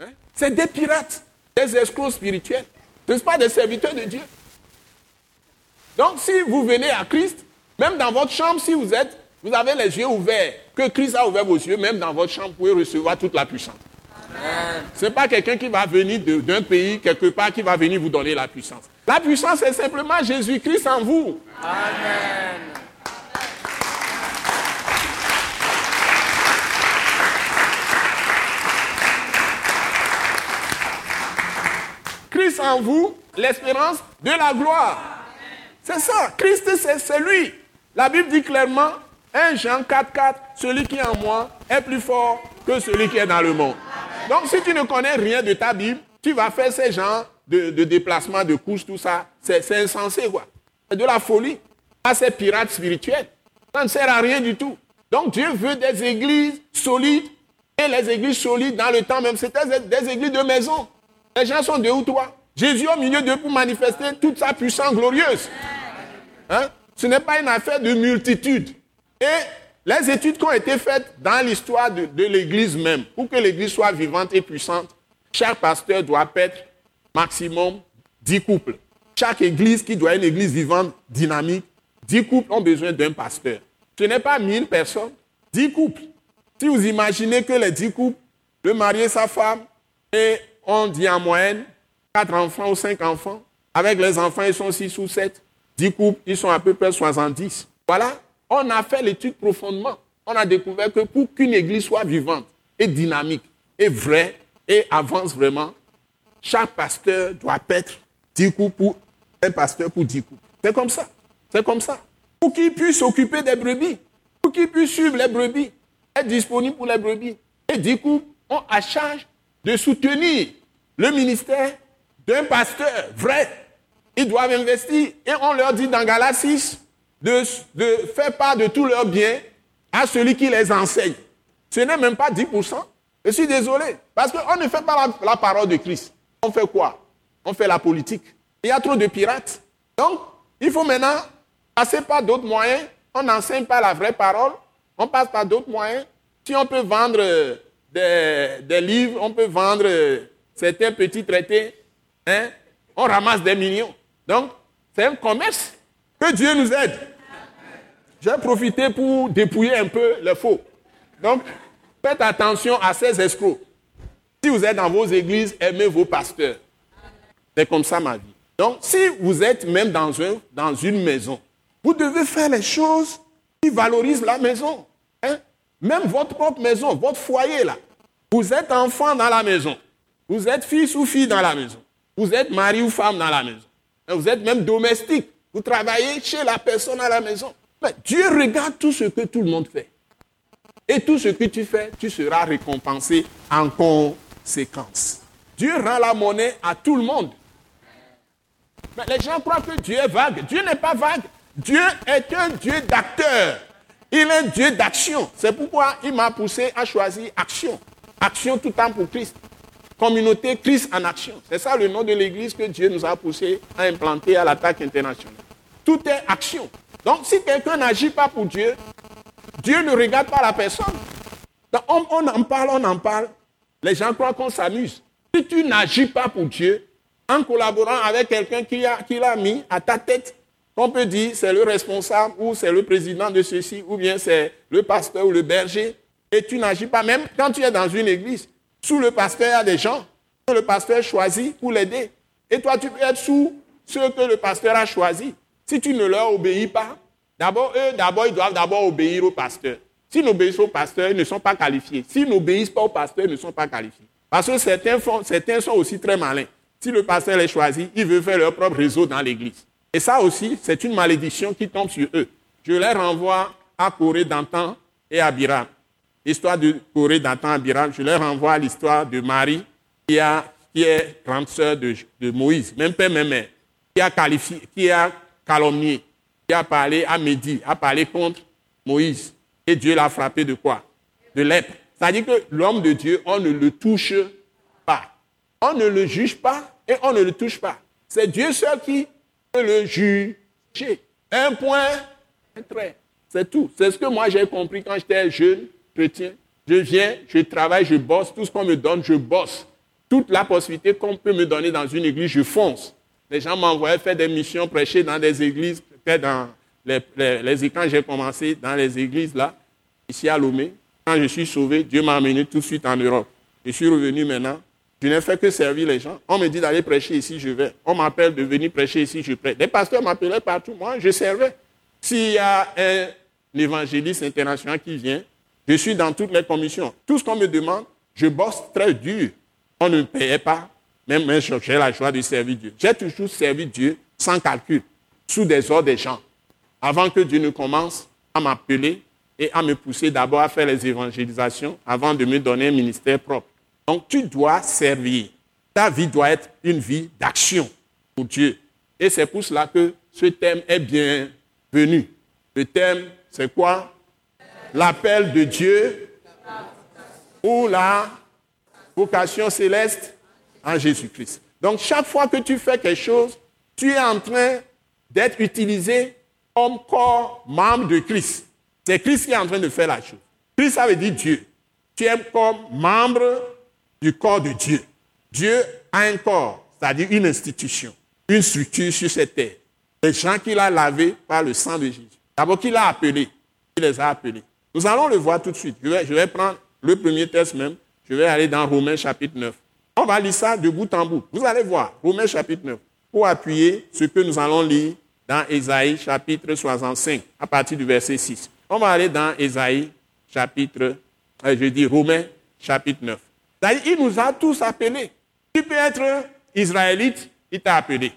Hein. C'est des pirates, des escrocs spirituels. Ce ne pas des serviteurs de Dieu. Donc si vous venez à Christ, même dans votre chambre, si vous êtes, vous avez les yeux ouverts, que Christ a ouvert vos yeux, même dans votre chambre, vous pouvez recevoir toute la puissance. Ce n'est pas quelqu'un qui va venir d'un pays, quelque part, qui va venir vous donner la puissance. La puissance, c'est simplement Jésus-Christ en vous. Amen. Christ en vous, l'espérance de la gloire. C'est ça. Christ, c'est lui. La Bible dit clairement, 1 Jean 4, 4, celui qui est en moi est plus fort que celui qui est dans le monde. Donc si tu ne connais rien de ta Bible, tu vas faire ces genres de, déplacements, de couches, tout ça. C'est insensé, quoi. C'est de la folie. Ah, c'est pirate spirituel. Ça ne sert à rien du tout. Donc Dieu veut des églises solides. Et les églises solides, dans le temps même, c'était des églises de maison. Les gens sont deux ou trois. Jésus au milieu d'eux pour manifester toute sa puissance glorieuse. Hein? Ce n'est pas une affaire de multitude. Et les études qui ont été faites dans l'histoire de, l'Église même, pour que l'Église soit vivante et puissante, chaque pasteur doit être maximum 10 couples. Chaque Église qui doit être une Église vivante, dynamique, 10 couples ont besoin d'un pasteur. Ce n'est pas 1000 personnes, 10 couples. Si vous imaginez que les 10 couples, le mari et sa femme, et on dit en moyenne quatre enfants ou cinq enfants. Avec les enfants, ils sont six ou sept. Dix couples, ils sont à peu près 70. Voilà, on a fait l'étude profondément. On a découvert que pour qu'une église soit vivante et dynamique et vraie et avance vraiment, chaque pasteur doit être dix couples pour un pasteur pour dix couples. C'est comme ça. C'est comme ça. Pour qu'il puisse s'occuper des brebis, pour qu'il puisse suivre les brebis, être disponible pour les brebis. Et dix couples ont à charge de soutenir le ministère d'un pasteur vrai. Ils doivent investir. Et on leur dit dans Galates 6 de, faire part de tous leurs biens à celui qui les enseigne. Ce n'est même pas 10%. Je suis désolé. Parce qu'on ne fait pas la, parole de Christ. On fait quoi? On fait la politique. Il y a trop de pirates. Donc, il faut maintenant passer par d'autres moyens. On n'enseigne pas la vraie parole. On passe par d'autres moyens. Si on peut vendre des, des livres, on peut vendre certains petits traités Hein? On ramasse des millions. Donc, c'est un commerce. Que Dieu nous aide. J'ai profité pour dépouiller un peu le faux. Donc, faites attention à ces escrocs. Si vous êtes dans vos églises, aimez vos pasteurs. C'est comme ça ma vie. Donc, si vous êtes même dans, un, dans une maison, vous devez faire les choses qui valorisent la maison. Hein? Même votre propre maison, votre foyer là. Vous êtes enfant dans la maison. Vous êtes fils ou fille dans la maison. Vous êtes mari ou femme dans la maison. Vous êtes même domestique. Vous travaillez chez la personne à la maison. Mais Dieu regarde tout ce que tout le monde fait. Et tout ce que tu fais, tu seras récompensé en conséquence. Dieu rend la monnaie à tout le monde. Mais les gens croient que Dieu est vague. Dieu n'est pas vague. Dieu est un Dieu d'acteur. Il est un Dieu d'action. C'est pourquoi il m'a poussé à choisir action. Action tout temps pour Christ communauté Christ en action. C'est ça le nom de l'église que Dieu nous a poussé à implanter à l'attaque internationale. Tout est action. Donc si quelqu'un n'agit pas pour Dieu, Dieu ne regarde pas la personne. on, en parle, on en parle. Les gens croient qu'on s'amuse. Si tu n'agis pas pour Dieu, en collaborant avec quelqu'un qui l'a qui mis à ta tête, on peut dire c'est le responsable ou c'est le président de ceci ou bien c'est le pasteur ou le berger, et tu n'agis pas, même quand tu es dans une église, sous le pasteur, il y a des gens que le pasteur choisit pour l'aider. Et toi, tu peux être sous ceux que le pasteur a choisi. Si tu ne leur obéis pas, d'abord, eux, d'abord, ils doivent d'abord obéir au pasteur. S'ils n'obéissent au pasteur, ils ne sont pas qualifiés. S'ils n'obéissent pas au pasteur, ils ne sont pas qualifiés. Parce que certains, certains sont aussi très malins. Si le pasteur les choisit, ils veulent faire leur propre réseau dans l'église. Et ça aussi, c'est une malédiction qui tombe sur eux. Je les renvoie à Corée d'antan et à Biram l'histoire de Corée d'antan Biral, je leur renvoie à l'histoire de Marie, qui, a, qui est grande sœur de, Moïse, même père, même mère, qui a qualifié, qui a calomnié, qui a parlé à Médie, a parlé contre Moïse. Et Dieu l'a frappé de quoi? De lèpre. C'est-à-dire que l'homme de Dieu, on ne le touche pas. On ne le juge pas et on ne le touche pas. C'est Dieu seul qui peut le juger. Un point, un trait. C'est tout. C'est ce que moi j'ai compris quand j'étais jeune chrétien. Je viens, je travaille, je bosse. Tout ce qu'on me donne, je bosse. Toute la possibilité qu'on peut me donner dans une église, je fonce. Les gens m'envoyaient faire des missions, prêcher dans des églises, dans les, les, quand j'ai commencé dans les églises là, ici à Lomé. Quand je suis sauvé, Dieu m'a amené tout de suite en Europe. Je suis revenu maintenant. Je n'ai fait que servir les gens. On me dit d'aller prêcher ici, je vais. On m'appelle de venir prêcher ici, je prête. Les pasteurs m'appelaient partout. Moi, je servais. S'il y a un évangéliste international qui vient, je suis dans toutes les commissions. Tout ce qu'on me demande, je bosse très dur. On ne me payait pas. Même j'ai la joie de servir Dieu. J'ai toujours servi Dieu sans calcul, sous des ordres des gens. Avant que Dieu ne commence à m'appeler et à me pousser d'abord à faire les évangélisations avant de me donner un ministère propre. Donc tu dois servir. Ta vie doit être une vie d'action pour Dieu. Et c'est pour cela que ce thème est bienvenu. Le thème, c'est quoi? L'appel de Dieu ou la vocation céleste? En Jésus-Christ. Donc chaque fois que tu fais quelque chose, tu es en train d'être utilisé comme corps membre de Christ. C'est Christ qui est en train de faire la chose. Christ, ça veut dire Dieu. Tu es comme membre du corps de Dieu. Dieu a un corps, c'est-à-dire une institution, une structure sur cette terre. Les gens qu'il a lavés par le sang de Jésus. D'abord qu'il a appelés. Il les a appelés. Nous allons le voir tout de suite. Je vais, je vais prendre le premier texte même. Je vais aller dans Romains chapitre 9. On va lire ça de bout en bout. Vous allez voir, Romains chapitre 9, pour appuyer ce que nous allons lire dans Ésaïe chapitre 65, à partir du verset 6. On va aller dans Ésaïe chapitre, euh, je dis Romains chapitre 9. Il nous a tous appelés. Tu peux être israélite, il t'a appelé.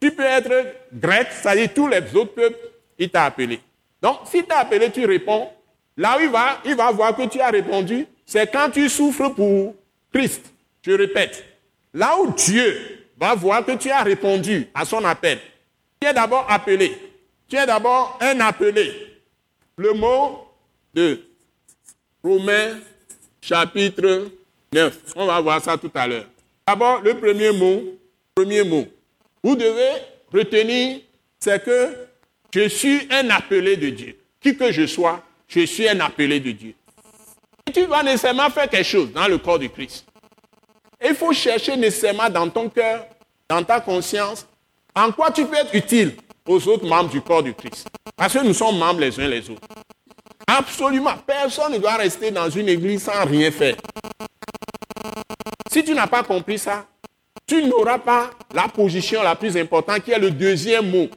Tu peux être grec, c'est-à-dire tous les autres peuples, il t'a appelé. Donc, si t'a appelé, tu réponds. Là où il va, il va voir que tu as répondu, c'est quand tu souffres pour Christ. Je répète, là où Dieu va voir que tu as répondu à son appel, tu es d'abord appelé. Tu es d'abord un appelé. Le mot de Romains chapitre 9. On va voir ça tout à l'heure. D'abord, le premier mot, premier mot. Vous devez retenir, c'est que je suis un appelé de Dieu. Qui que je sois, je suis un appelé de Dieu. Et tu vas nécessairement faire quelque chose dans le corps de Christ. Il faut chercher nécessairement dans ton cœur, dans ta conscience, en quoi tu peux être utile aux autres membres du corps du Christ. Parce que nous sommes membres les uns les autres. Absolument. Personne ne doit rester dans une église sans rien faire. Si tu n'as pas compris ça, tu n'auras pas la position la plus importante qui est le deuxième mot.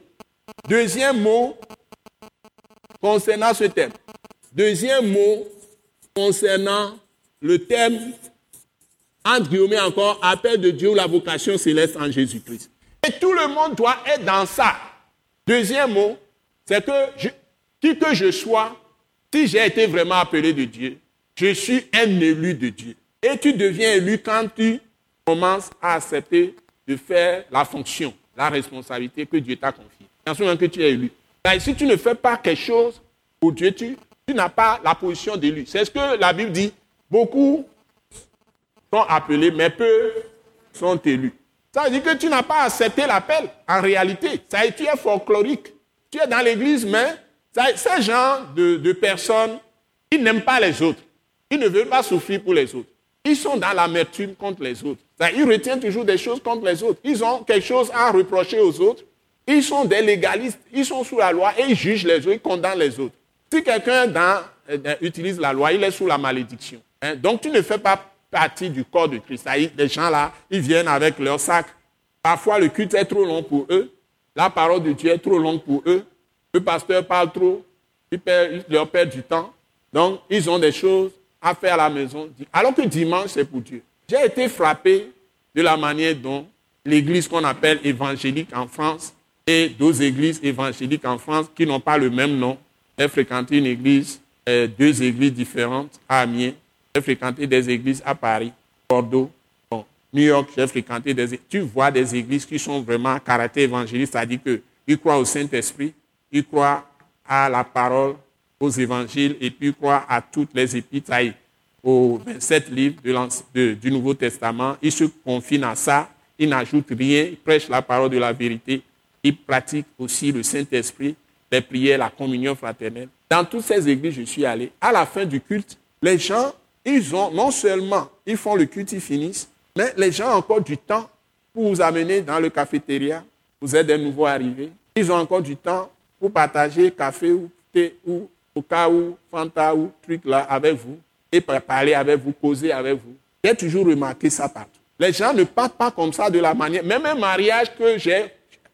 Deuxième mot concernant ce thème. Deuxième mot concernant le thème, entre guillemets encore, appel de Dieu ou la vocation céleste en Jésus-Christ. Et tout le monde doit être dans ça. Deuxième mot, c'est que qui que je sois, si j'ai été vraiment appelé de Dieu, je suis un élu de Dieu. Et tu deviens élu quand tu commences à accepter de faire la fonction, la responsabilité que Dieu t'a confiée. Bien que tu es élu. si tu ne fais pas quelque chose pour Dieu, tu, tu n'as pas la position d'élu. C'est ce que la Bible dit. Beaucoup sont appelés, mais peu sont élus. Ça veut dire que tu n'as pas accepté l'appel en réalité. Ça tu es folklorique. Tu es dans l'église, mais ces gens de, de personnes, ils n'aiment pas les autres. Ils ne veulent pas souffrir pour les autres. Ils sont dans l'amertume contre les autres. Ils retiennent toujours des choses contre les autres. Ils ont quelque chose à reprocher aux autres. Ils sont des légalistes. Ils sont sous la loi et ils jugent les autres, ils condamnent les autres. Si quelqu'un euh, utilise la loi, il est sous la malédiction. Hein? Donc tu ne fais pas partie du corps de Christ. Les gens là, ils viennent avec leur sac. Parfois, le culte est trop long pour eux. La parole de Dieu est trop longue pour eux. Le pasteur parle trop. Il, leur perd du temps. Donc, ils ont des choses à faire à la maison. Alors que dimanche, c'est pour Dieu. J'ai été frappé de la manière dont l'église qu'on appelle évangélique en France et d'autres églises évangéliques en France qui n'ont pas le même nom. J'ai fréquenté une église, euh, deux églises différentes à Amiens j'ai fréquenté des églises à Paris, Bordeaux, New York, j'ai fréquenté des églises. Tu vois des églises qui sont vraiment à caractère évangéliste, c'est-à-dire qu'ils croient au Saint-Esprit, ils croient à la parole, aux évangiles et puis croit à toutes les épîtres, aux 27 livres du Nouveau Testament. Il se confine à ça, il n'ajoute rien, il prêche la parole de la vérité, il pratique aussi le Saint-Esprit, les prières, la communion fraternelle. Dans toutes ces églises, je suis allé. À la fin du culte, les gens, ils ont non seulement, ils font le culte, ils finissent, mais les gens ont encore du temps pour vous amener dans le cafétéria. Vous êtes des nouveaux arrivés. Ils ont encore du temps pour partager café ou thé ou cas où Fanta ou truc là avec vous et parler avec vous, causer avec vous. J'ai toujours remarqué ça partout. Les gens ne partent pas comme ça de la manière. Même un mariage que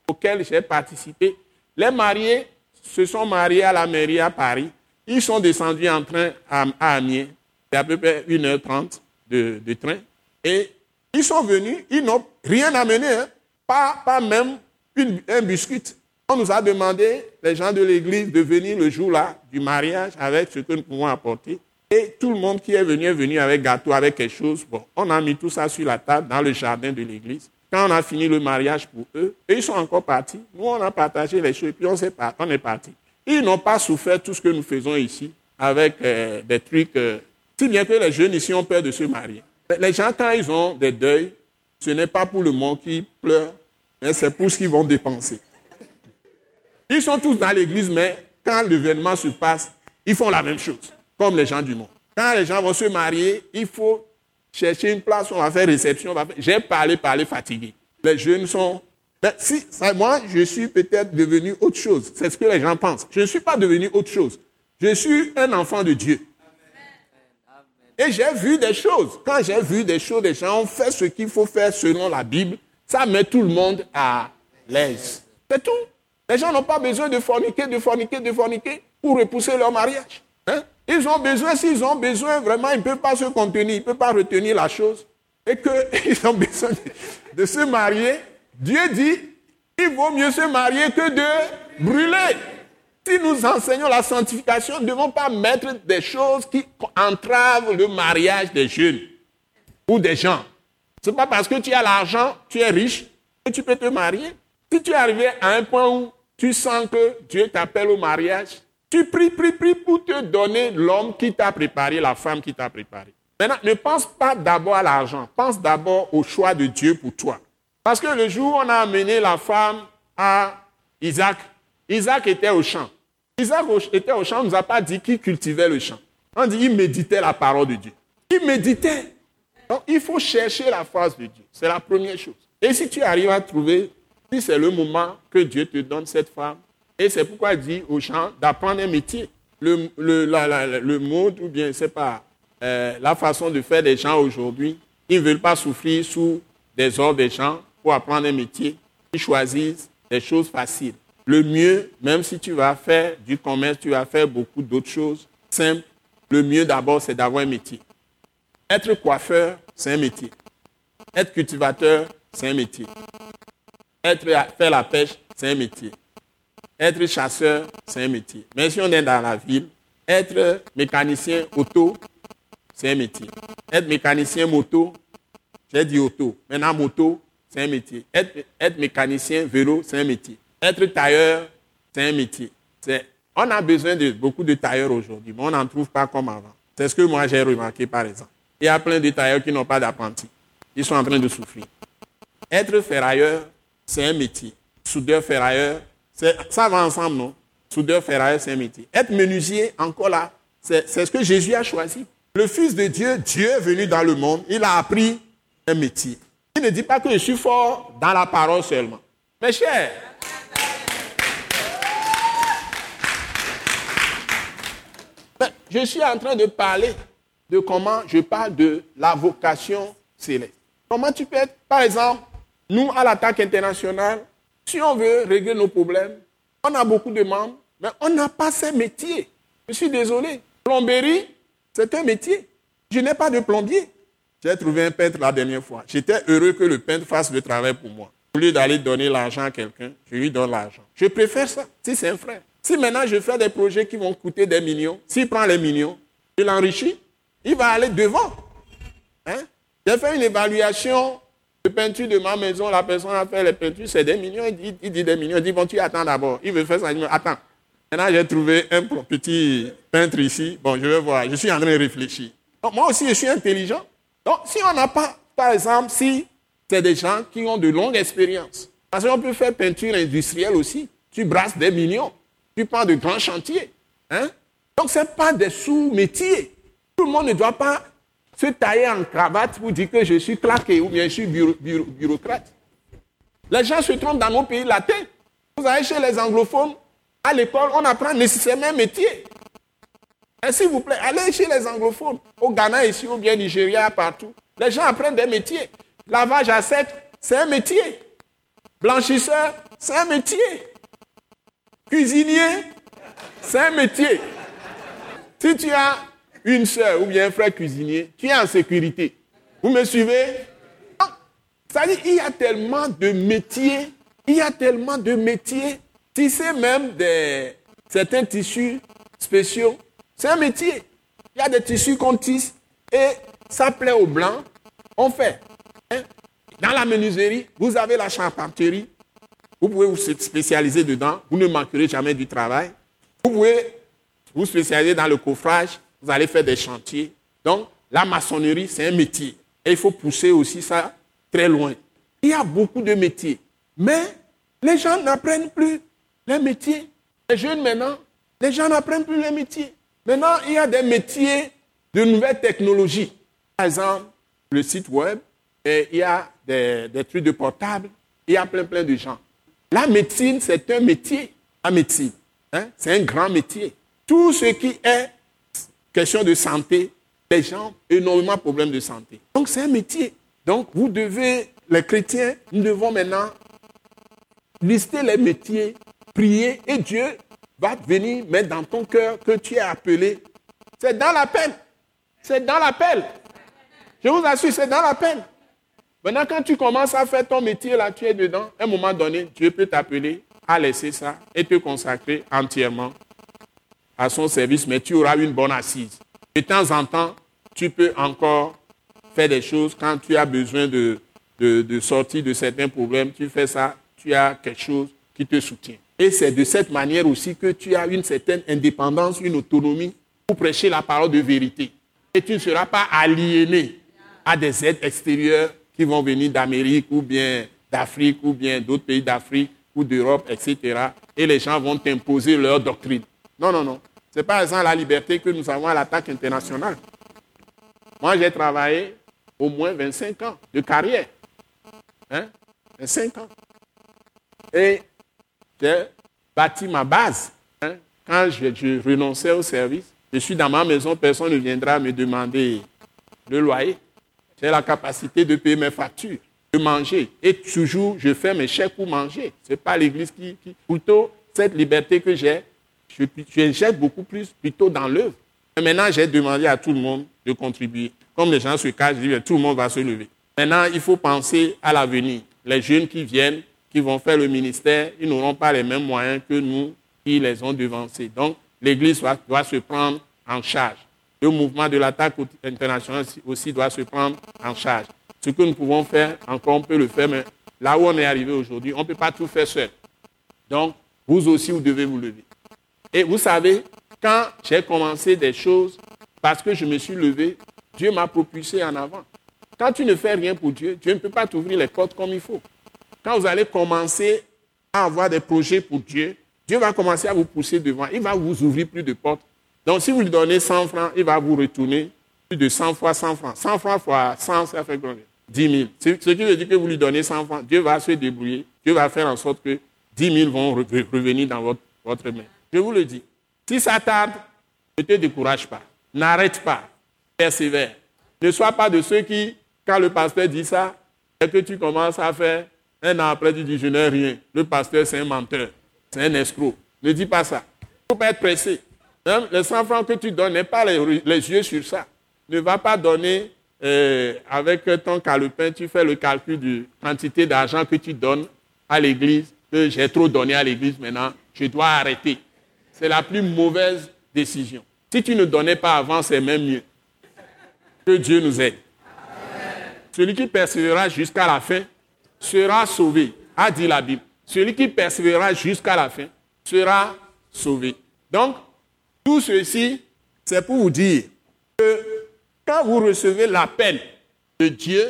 auquel j'ai participé, les mariés se sont mariés à la mairie à Paris. Ils sont descendus en train à, Amiens. C'est à peu près 1h30 de, train. Et ils sont venus, ils n'ont rien amené, hein. pas, pas même un biscuit. On nous a demandé, les gens de l'église, de venir le jour-là du mariage avec ce que nous pouvons apporter. Et tout le monde qui est venu est venu avec gâteau, avec quelque chose. Bon, on a mis tout ça sur la table dans le jardin de l'église. Quand on a fini le mariage pour eux, et ils sont encore partis. Nous, on a partagé les choses et puis on, est, on est parti. Ils n'ont pas souffert tout ce que nous faisons ici avec euh, des trucs. Euh, si bien que les jeunes ici ont peur de se marier. Les gens, quand ils ont des deuils, ce n'est pas pour le monde qui pleure, mais c'est pour ce qu'ils vont dépenser. Ils sont tous dans l'église, mais quand l'événement se passe, ils font la même chose, comme les gens du monde. Quand les gens vont se marier, il faut chercher une place, on va faire réception. J'ai parlé, parlé, fatigué. Les jeunes sont... Ben, si, moi, je suis peut-être devenu autre chose. C'est ce que les gens pensent. Je ne suis pas devenu autre chose. Je suis un enfant de Dieu. Et j'ai vu des choses. Quand j'ai vu des choses, des gens ont fait ce qu'il faut faire selon la Bible. Ça met tout le monde à l'aise. C'est tout. Les gens n'ont pas besoin de forniquer, de forniquer, de forniquer pour repousser leur mariage. Hein? Ils ont besoin, s'ils ont besoin, vraiment, ils ne peuvent pas se contenir, ils ne peuvent pas retenir la chose. Et qu'ils ont besoin de, se marier. Dieu dit, il vaut mieux se marier que de brûler. Si nous enseignons la sanctification, nous ne devons pas mettre des choses qui entravent le mariage des jeunes ou des gens. Ce n'est pas parce que tu as l'argent, tu es riche, que tu peux te marier. Si tu es à un point où tu sens que Dieu t'appelle au mariage, tu pries, pries, pries pour te donner l'homme qui t'a préparé, la femme qui t'a préparé. Maintenant, ne pense pas d'abord à l'argent, pense d'abord au choix de Dieu pour toi. Parce que le jour où on a amené la femme à Isaac, Isaac était au champ. Isaac était au champ, on ne nous a pas dit qu'il cultivait le champ. On dit qu'il méditait la parole de Dieu. Il méditait. Donc, il faut chercher la face de Dieu. C'est la première chose. Et si tu arrives à trouver si c'est le moment que Dieu te donne cette femme, et c'est pourquoi il dit aux gens d'apprendre un métier. Le, le, monde, ou bien, c'est pas, euh, la façon de faire des gens aujourd'hui, ils ne veulent pas souffrir sous des ordres des gens pour apprendre un métier. Ils choisissent des choses faciles. Le mieux, même si tu vas faire du commerce, tu vas faire beaucoup d'autres choses simples, le mieux d'abord, c'est d'avoir un métier. Être coiffeur, c'est un métier. Être cultivateur, c'est un métier. Être, faire la pêche, c'est un métier. Être chasseur, c'est un métier. Mais si on est dans la ville, être mécanicien auto, c'est un métier. Être mécanicien moto, j'ai dit auto. Maintenant, moto, c'est un métier. Être, être mécanicien vélo, c'est un métier. Être tailleur, c'est un métier. On a besoin de beaucoup de tailleurs aujourd'hui, mais on n'en trouve pas comme avant. C'est ce que moi j'ai remarqué, par exemple. Il y a plein de tailleurs qui n'ont pas d'apprenti. Ils sont en train de souffrir. Être ferrailleur, c'est un métier. Soudeur ferrailleur, ça va ensemble, non? Soudeur ferrailleur, c'est un métier. Être menuisier, encore là, c'est ce que Jésus a choisi. Le Fils de Dieu, Dieu est venu dans le monde, il a appris un métier. Il ne dit pas que je suis fort dans la parole seulement. Mes chers, ben, je suis en train de parler de comment je parle de la vocation céleste. Comment tu peux être, par exemple, nous, à l'attaque internationale, si on veut régler nos problèmes, on a beaucoup de membres, mais on n'a pas ces métiers. Je suis désolé. Plomberie, c'est un métier. Je n'ai pas de plombier. J'ai trouvé un peintre la dernière fois. J'étais heureux que le peintre fasse le travail pour moi. Au lieu d'aller donner l'argent à quelqu'un, je lui donne l'argent. Je préfère ça, si c'est un frère. Si maintenant je fais des projets qui vont coûter des millions, s'il prend les millions, il enrichit, il va aller devant. Hein? J'ai fait une évaluation les peintures de ma maison, la personne a fait les peintures, c'est des millions. Il, dit des millions. Il dit, bon, tu attends d'abord. Il veut faire ça. Il dit, attends. Maintenant, j'ai trouvé un petit peintre ici. Bon, je vais voir. Je suis en train de réfléchir. moi aussi, je suis intelligent. Donc, si on n'a pas, par exemple, si c'est des gens qui ont de longues expériences, parce qu'on peut faire peinture industrielle aussi. Tu brasses des millions. Tu prends de grands chantiers. Hein? Donc, ce n'est pas des sous-métiers. Tout le monde ne doit pas se tailler en cravate pour dire que je suis claqué ou bien je suis bureaucrate. Les gens se trompent dans nos pays latins. Vous allez chez les anglophones, à l'école, on apprend nécessairement un métier. Et s'il vous plaît, allez chez les anglophones, au Ghana ici ou bien Nigeria, partout. Les gens apprennent des métiers. Lavage à sec, c'est un métier. Blanchisseur, c'est un métier. Cuisinier, c'est un métier. Si tu as une soeur ou bien un frère cuisinier, tu es en sécurité. Vous me suivez? Ça dit, il y a tellement de métiers, il y a tellement de métiers. Tisser même des, certains tissus spéciaux, c'est un métier. Il y a des tissus qu'on tisse et ça plaît aux blancs, on fait. Hein? Dans la menuiserie, vous avez la charpenterie. Vous pouvez vous spécialiser dedans. Vous ne manquerez jamais du travail. Vous pouvez vous spécialiser dans le coffrage. Vous allez faire des chantiers. Donc, la maçonnerie, c'est un métier. Et il faut pousser aussi ça très loin. Il y a beaucoup de métiers. Mais les gens n'apprennent plus les métiers. Les jeunes maintenant, les gens n'apprennent plus les métiers. Maintenant, il y a des métiers de nouvelles technologies. Par exemple, le site web, et il y a des, trucs de portable, il y a plein, plein de gens. La médecine, c'est un métier. La médecine, hein, c'est un grand métier. Tout ce qui est question de santé, les gens ont énormément de problèmes de santé. Donc, c'est un métier. Donc, vous devez, les chrétiens, nous devons maintenant lister les métiers, prier, et Dieu va venir mettre dans ton cœur que tu es appelé. C'est dans l'appel. C'est dans l'appel. Je vous assure, c'est dans l'appel. Maintenant, quand tu commences à faire ton métier là, tu es dedans, à un moment donné, Dieu peut t'appeler à laisser ça et te consacrer entièrement à son service, mais tu auras une bonne assise. De temps en temps, tu peux encore faire des choses quand tu as besoin de, de, sortir de certains problèmes. Tu fais ça, tu as quelque chose qui te soutient. Et c'est de cette manière aussi que tu as une certaine indépendance, une autonomie pour prêcher la parole de vérité. Et tu ne seras pas aliéné à des aides extérieures qui vont venir d'Amérique ou bien d'Afrique ou bien d'autres pays d'Afrique ou d'Europe, etc. Et les gens vont t'imposer leur doctrine. Non, non, non. C'est pas exemple la liberté que nous avons à l'attaque internationale. Moi, j'ai travaillé au moins 25 ans de carrière. Hein? 25 ans. Et j'ai bâti ma base. Hein? Quand je renonçais au service, je suis dans ma maison, personne ne viendra me demander le loyer. J'ai la capacité de payer mes factures, de manger. Et toujours, je fais mes chèques pour manger. Ce n'est pas l'Église qui, Plutôt, cette liberté que j'ai, je, je beaucoup plus plutôt dans l'œuvre. Maintenant, j'ai demandé à tout le monde de contribuer. Comme les gens se cachent, je dis, tout le monde va se lever. Maintenant, il faut penser à l'avenir. Les jeunes qui viennent, qui vont faire le ministère, ils n'auront pas les mêmes moyens que nous qui les ont devancés. Donc, l'Église doit se prendre en charge. Le mouvement de l'attaque internationale aussi doit se prendre en charge. Ce que nous pouvons faire, encore on peut le faire, mais là où on est arrivé aujourd'hui, on ne peut pas tout faire seul. Donc, vous aussi, vous devez vous lever. Et vous savez, quand j'ai commencé des choses, parce que je me suis levé, Dieu m'a propulsé en avant. Quand tu ne fais rien pour Dieu, Dieu ne peut pas t'ouvrir les portes comme il faut. Quand vous allez commencer à avoir des projets pour Dieu, Dieu va commencer à vous pousser devant. Il va vous ouvrir plus de portes donc, si vous lui donnez 100 francs, il va vous retourner plus de 100 fois 100 francs. 100 francs fois 100, ça fait combien? 10 000. Ce qui veut dire que vous lui donnez 100 francs, Dieu va se débrouiller. Dieu va faire en sorte que 10 000 vont revenir dans votre, votre main. Je vous le dis. Si ça tarde, ne te décourage pas. N'arrête pas. Persévère. Ne sois pas de ceux qui, quand le pasteur dit ça, et que tu commences à faire, un an après, tu dis, je n'ai rien. Le pasteur, c'est un menteur. C'est un escroc. Ne dis pas ça. Il ne faut pas être pressé. Hein, les 100 francs que tu donnes, n'aie pas les, yeux sur ça. Ne va pas donner euh, avec ton calepin, tu fais le calcul de quantité d'argent que tu donnes à l'église, que j'ai trop donné à l'église maintenant, je dois arrêter. C'est la plus mauvaise décision. Si tu ne donnais pas avant, c'est même mieux. Que Dieu nous aide. Celui qui persévérera jusqu'à la fin sera sauvé, a dit la Bible. Celui qui persévérera jusqu'à la fin sera sauvé. Donc, tout ceci, c'est pour vous dire que quand vous recevez l'appel de Dieu,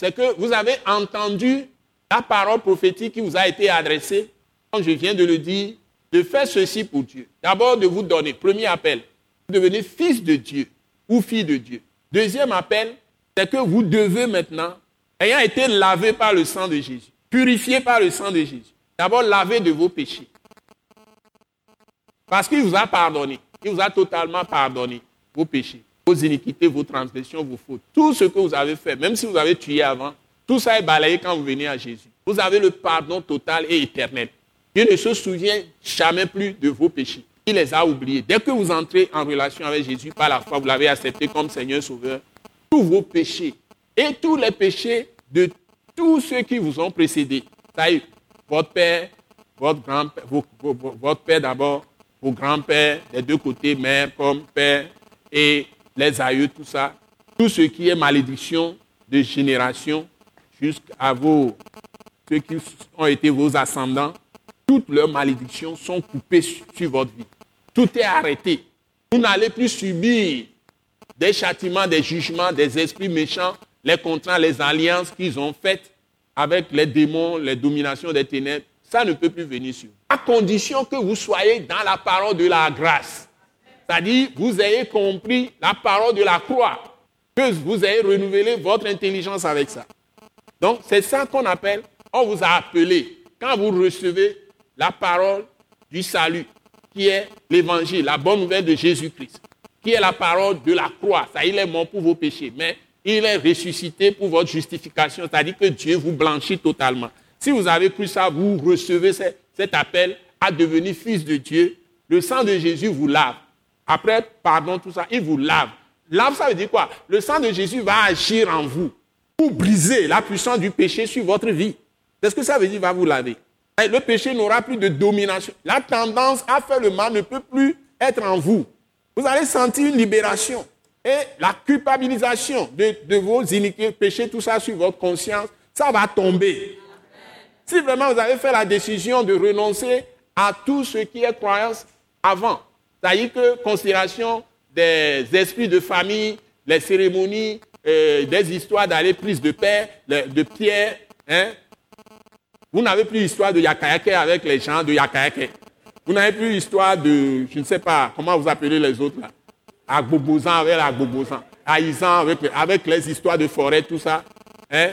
c'est que vous avez entendu la parole prophétique qui vous a été adressée, comme je viens de le dire, de faire ceci pour Dieu. D'abord, de vous donner, premier appel, devenez fils de Dieu ou fille de Dieu. Deuxième appel, c'est que vous devez maintenant, ayant été lavé par le sang de Jésus, purifié par le sang de Jésus, d'abord laver de vos péchés. Parce qu'il vous a pardonné. Il vous a totalement pardonné vos péchés, vos iniquités, vos transgressions, vos fautes. Tout ce que vous avez fait, même si vous avez tué avant, tout ça est balayé quand vous venez à Jésus. Vous avez le pardon total et éternel. Dieu ne se souvient jamais plus de vos péchés. Il les a oubliés. Dès que vous entrez en relation avec Jésus par la foi, vous l'avez accepté comme Seigneur Sauveur, tous vos péchés et tous les péchés de tous ceux qui vous ont précédés, votre père, votre grand-père, votre père d'abord, vos grands-pères, des deux côtés, mère comme père, et les aïeux, tout ça, tout ce qui est malédiction de génération jusqu'à vos, ceux qui ont été vos ascendants, toutes leurs malédictions sont coupées sur votre vie. Tout est arrêté. Vous n'allez plus subir des châtiments, des jugements, des esprits méchants, les contrats, les alliances qu'ils ont faites avec les démons, les dominations des ténèbres. Ça ne peut plus venir sur vous. Condition que vous soyez dans la parole de la grâce. C'est-à-dire, vous ayez compris la parole de la croix. Que vous ayez renouvelé votre intelligence avec ça. Donc, c'est ça qu'on appelle, on vous a appelé, quand vous recevez la parole du salut, qui est l'évangile, la bonne nouvelle de Jésus-Christ, qui est la parole de la croix. Ça, il est mort pour vos péchés, mais il est ressuscité pour votre justification, c'est-à-dire que Dieu vous blanchit totalement. Si vous avez cru ça, vous recevez cet appel à devenir fils de Dieu. Le sang de Jésus vous lave. Après, pardon, tout ça, il vous lave. Lave, ça veut dire quoi? Le sang de Jésus va agir en vous pour briser la puissance du péché sur votre vie. C'est ce que ça veut dire, va vous laver. Le péché n'aura plus de domination. La tendance à faire le mal ne peut plus être en vous. Vous allez sentir une libération. Et la culpabilisation de, vos iniquités, péchés, tout ça sur votre conscience, ça va tomber. Si vraiment vous avez fait la décision de renoncer à tout ce qui est croyance avant, c'est-à-dire que considération des esprits de famille, les cérémonies, euh, des histoires d'aller prise de paix, de pierre, hein? vous n'avez plus l'histoire de Yakayake avec les gens de Yakayake. Vous n'avez plus l'histoire de, je ne sais pas, comment vous appelez les autres là Agbobozan avec Agbobozan, Aïzan avec, avec les histoires de forêt, tout ça. Hein?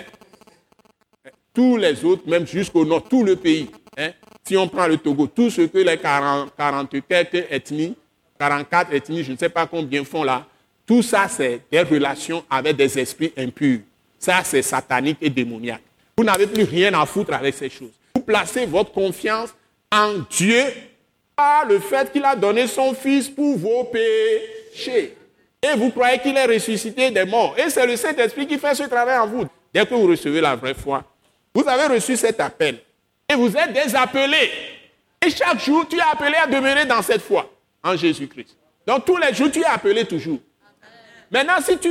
Tous les autres, même jusqu'au nord, tout le pays. Hein, si on prend le Togo, tout ce que les 40, 40 quelques ethnies, 44 ethnies, je ne sais pas combien font là, tout ça, c'est des relations avec des esprits impurs. Ça, c'est satanique et démoniaque. Vous n'avez plus rien à foutre avec ces choses. Vous placez votre confiance en Dieu par le fait qu'il a donné son Fils pour vos péchés. Et vous croyez qu'il est ressuscité des morts. Et c'est le Saint-Esprit qui fait ce travail en vous. Dès que vous recevez la vraie foi, vous avez reçu cet appel et vous êtes désappelé. Et chaque jour, tu es appelé à demeurer dans cette foi en Jésus-Christ. Donc tous les jours, tu es appelé toujours. Maintenant, si tu,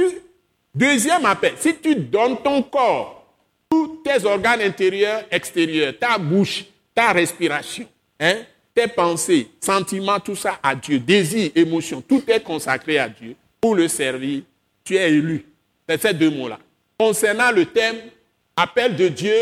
deuxième appel, si tu donnes ton corps, tous tes organes intérieurs, extérieurs, ta bouche, ta respiration, hein, tes pensées, sentiments, tout ça à Dieu, désir, émotion, tout est consacré à Dieu pour le servir, tu es élu. C'est ces deux mots-là. Concernant le thème appel de Dieu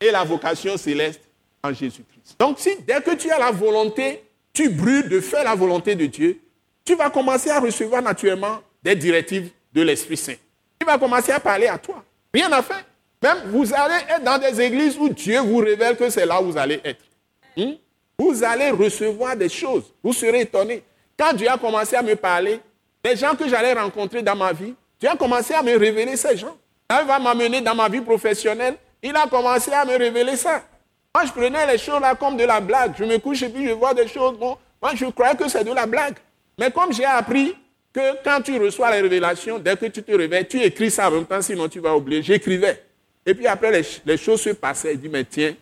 et la vocation céleste en Jésus-Christ. Donc si dès que tu as la volonté, tu brûles de faire la volonté de Dieu, tu vas commencer à recevoir naturellement des directives de l'Esprit Saint. Il va commencer à parler à toi. Rien à faire. Même vous allez être dans des églises où Dieu vous révèle que c'est là où vous allez être. Hmm? Vous allez recevoir des choses. Vous serez étonné. Quand Dieu a commencé à me parler, les gens que j'allais rencontrer dans ma vie, Dieu a commencé à me révéler ces gens. Il va m'amener dans ma vie professionnelle. Il a commencé à me révéler ça. Moi, je prenais les choses là comme de la blague. Je me couche et puis je vois des choses. Bon, moi, je croyais que c'est de la blague. Mais comme j'ai appris que quand tu reçois les révélations, dès que tu te réveilles, tu écris ça en même temps, sinon tu vas oublier. J'écrivais. Et puis après, les, choses se passaient. Il dit, mais tiens,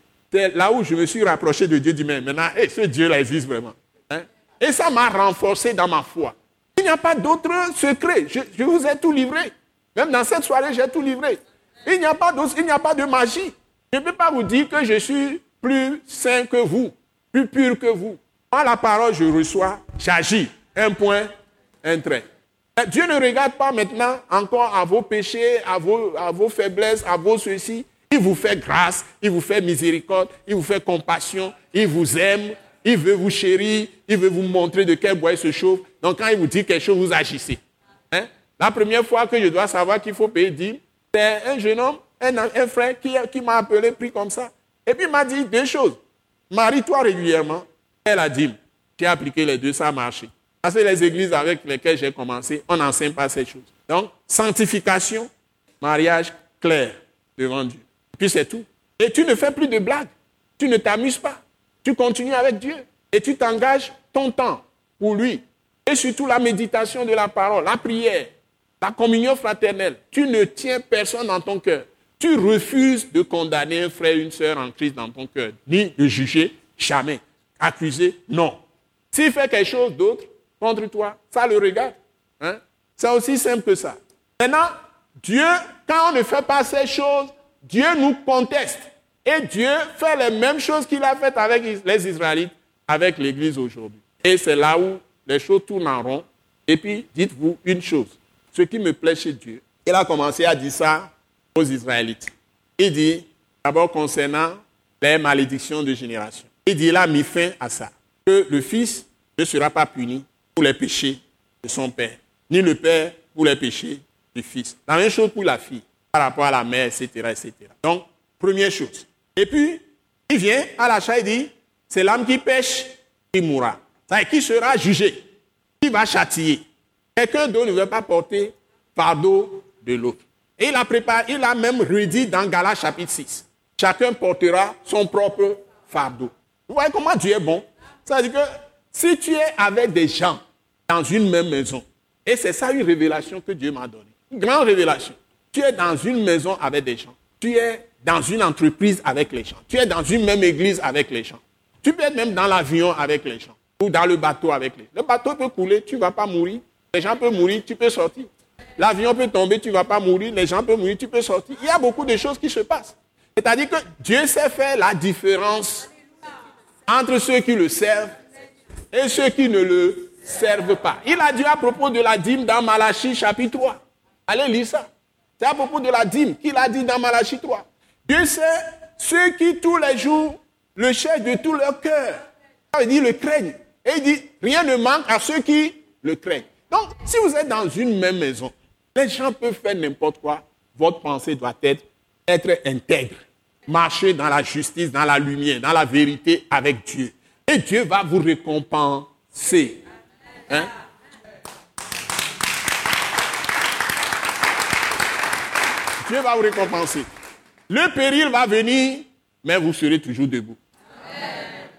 là où je me suis rapproché de Dieu, dit, mais maintenant, ce Dieu-là existe vraiment. Hein? Et ça m'a renforcé dans ma foi. Il n'y a pas d'autre secret. je vous ai tout livré. Même dans cette soirée, j'ai tout livré. Il n'y a pas de magie. Je ne peux pas vous dire que je suis plus saint que vous, plus pur que vous. Quand la parole, je reçois, j'agis. Un point, un trait. Dieu ne regarde pas maintenant encore à vos péchés, à vos, à vos faiblesses, à vos ceci. Il vous fait grâce, il vous fait miséricorde, il vous fait compassion, il vous aime, il veut vous chérir, il veut vous montrer de quel bois il se chauffe. Donc quand il vous dit quelque chose, vous agissez. La première fois que je dois savoir qu'il faut payer 10, c'est un jeune homme, un, frère qui, m'a appelé, pris comme ça. Et puis il m'a dit deux choses. Marie-toi régulièrement. Elle a dit, j'ai appliqué les deux, ça a marché. Parce que les églises avec lesquelles j'ai commencé, on n'enseigne pas ces choses. Donc, sanctification, mariage clair devant Dieu. Puis c'est tout. Et tu ne fais plus de blagues. Tu ne t'amuses pas. Tu continues avec Dieu. Et tu t'engages ton temps pour lui. Et surtout la méditation de la parole, la prière, la communion fraternelle. Tu ne tiens personne dans ton cœur. Tu refuses de condamner un frère, une sœur en Christ dans ton cœur, ni de juger, jamais. Accuser, non. S'il fait quelque chose d'autre contre toi, ça le regarde. Hein? C'est aussi simple que ça. Maintenant, Dieu, quand on ne fait pas ces choses, Dieu nous conteste. Et Dieu fait les mêmes choses qu'il a faites avec les Israélites, avec l'Église aujourd'hui. Et c'est là où les choses tournent en rond. Et puis, dites-vous une chose. Ce qui me plaît chez Dieu, il a commencé à dire ça aux Israélites. Il dit, d'abord concernant les malédictions de génération. Il dit, il a mis fin à ça. Que le fils ne sera pas puni pour les péchés de son père, ni le père pour les péchés du fils. La même chose pour la fille, par rapport à la mère, etc. etc. Donc, première chose. Et puis, il vient à l'achat et dit, c'est l'âme qui pêche qui mourra. Qui sera jugé, qui va châtier. Quelqu'un d'autre ne veut pas porter fardeau de l'autre. Et il a préparé, il a même redit dans Galates chapitre 6. Chacun portera son propre fardeau. Vous voyez comment Dieu est bon? Ça veut dire que si tu es avec des gens dans une même maison, et c'est ça une révélation que Dieu m'a donnée, une grande révélation. Tu es dans une maison avec des gens. Tu es dans une entreprise avec les gens. Tu es dans une même église avec les gens. Tu peux être même dans l'avion avec les gens. Ou dans le bateau avec les gens. Le bateau peut couler, tu ne vas pas mourir. Les gens peuvent mourir, tu peux sortir. L'avion peut tomber, tu ne vas pas mourir, les gens peuvent mourir, tu peux sortir. Il y a beaucoup de choses qui se passent. C'est-à-dire que Dieu sait faire la différence entre ceux qui le servent et ceux qui ne le servent pas. Il a dit à propos de la dîme dans Malachie chapitre 3. Allez lire ça. C'est à propos de la dîme qu'il a dit dans Malachie 3. Dieu sait ceux qui tous les jours le cherchent de tout leur cœur. Ça veut dire le craignent. Et il dit, rien ne manque à ceux qui le craignent. Donc, si vous êtes dans une même maison, les gens peuvent faire n'importe quoi. Votre pensée doit être, être intègre. Marcher dans la justice, dans la lumière, dans la vérité avec Dieu. Et Dieu va vous récompenser. Hein? Dieu va vous récompenser. Le péril va venir, mais vous serez toujours debout.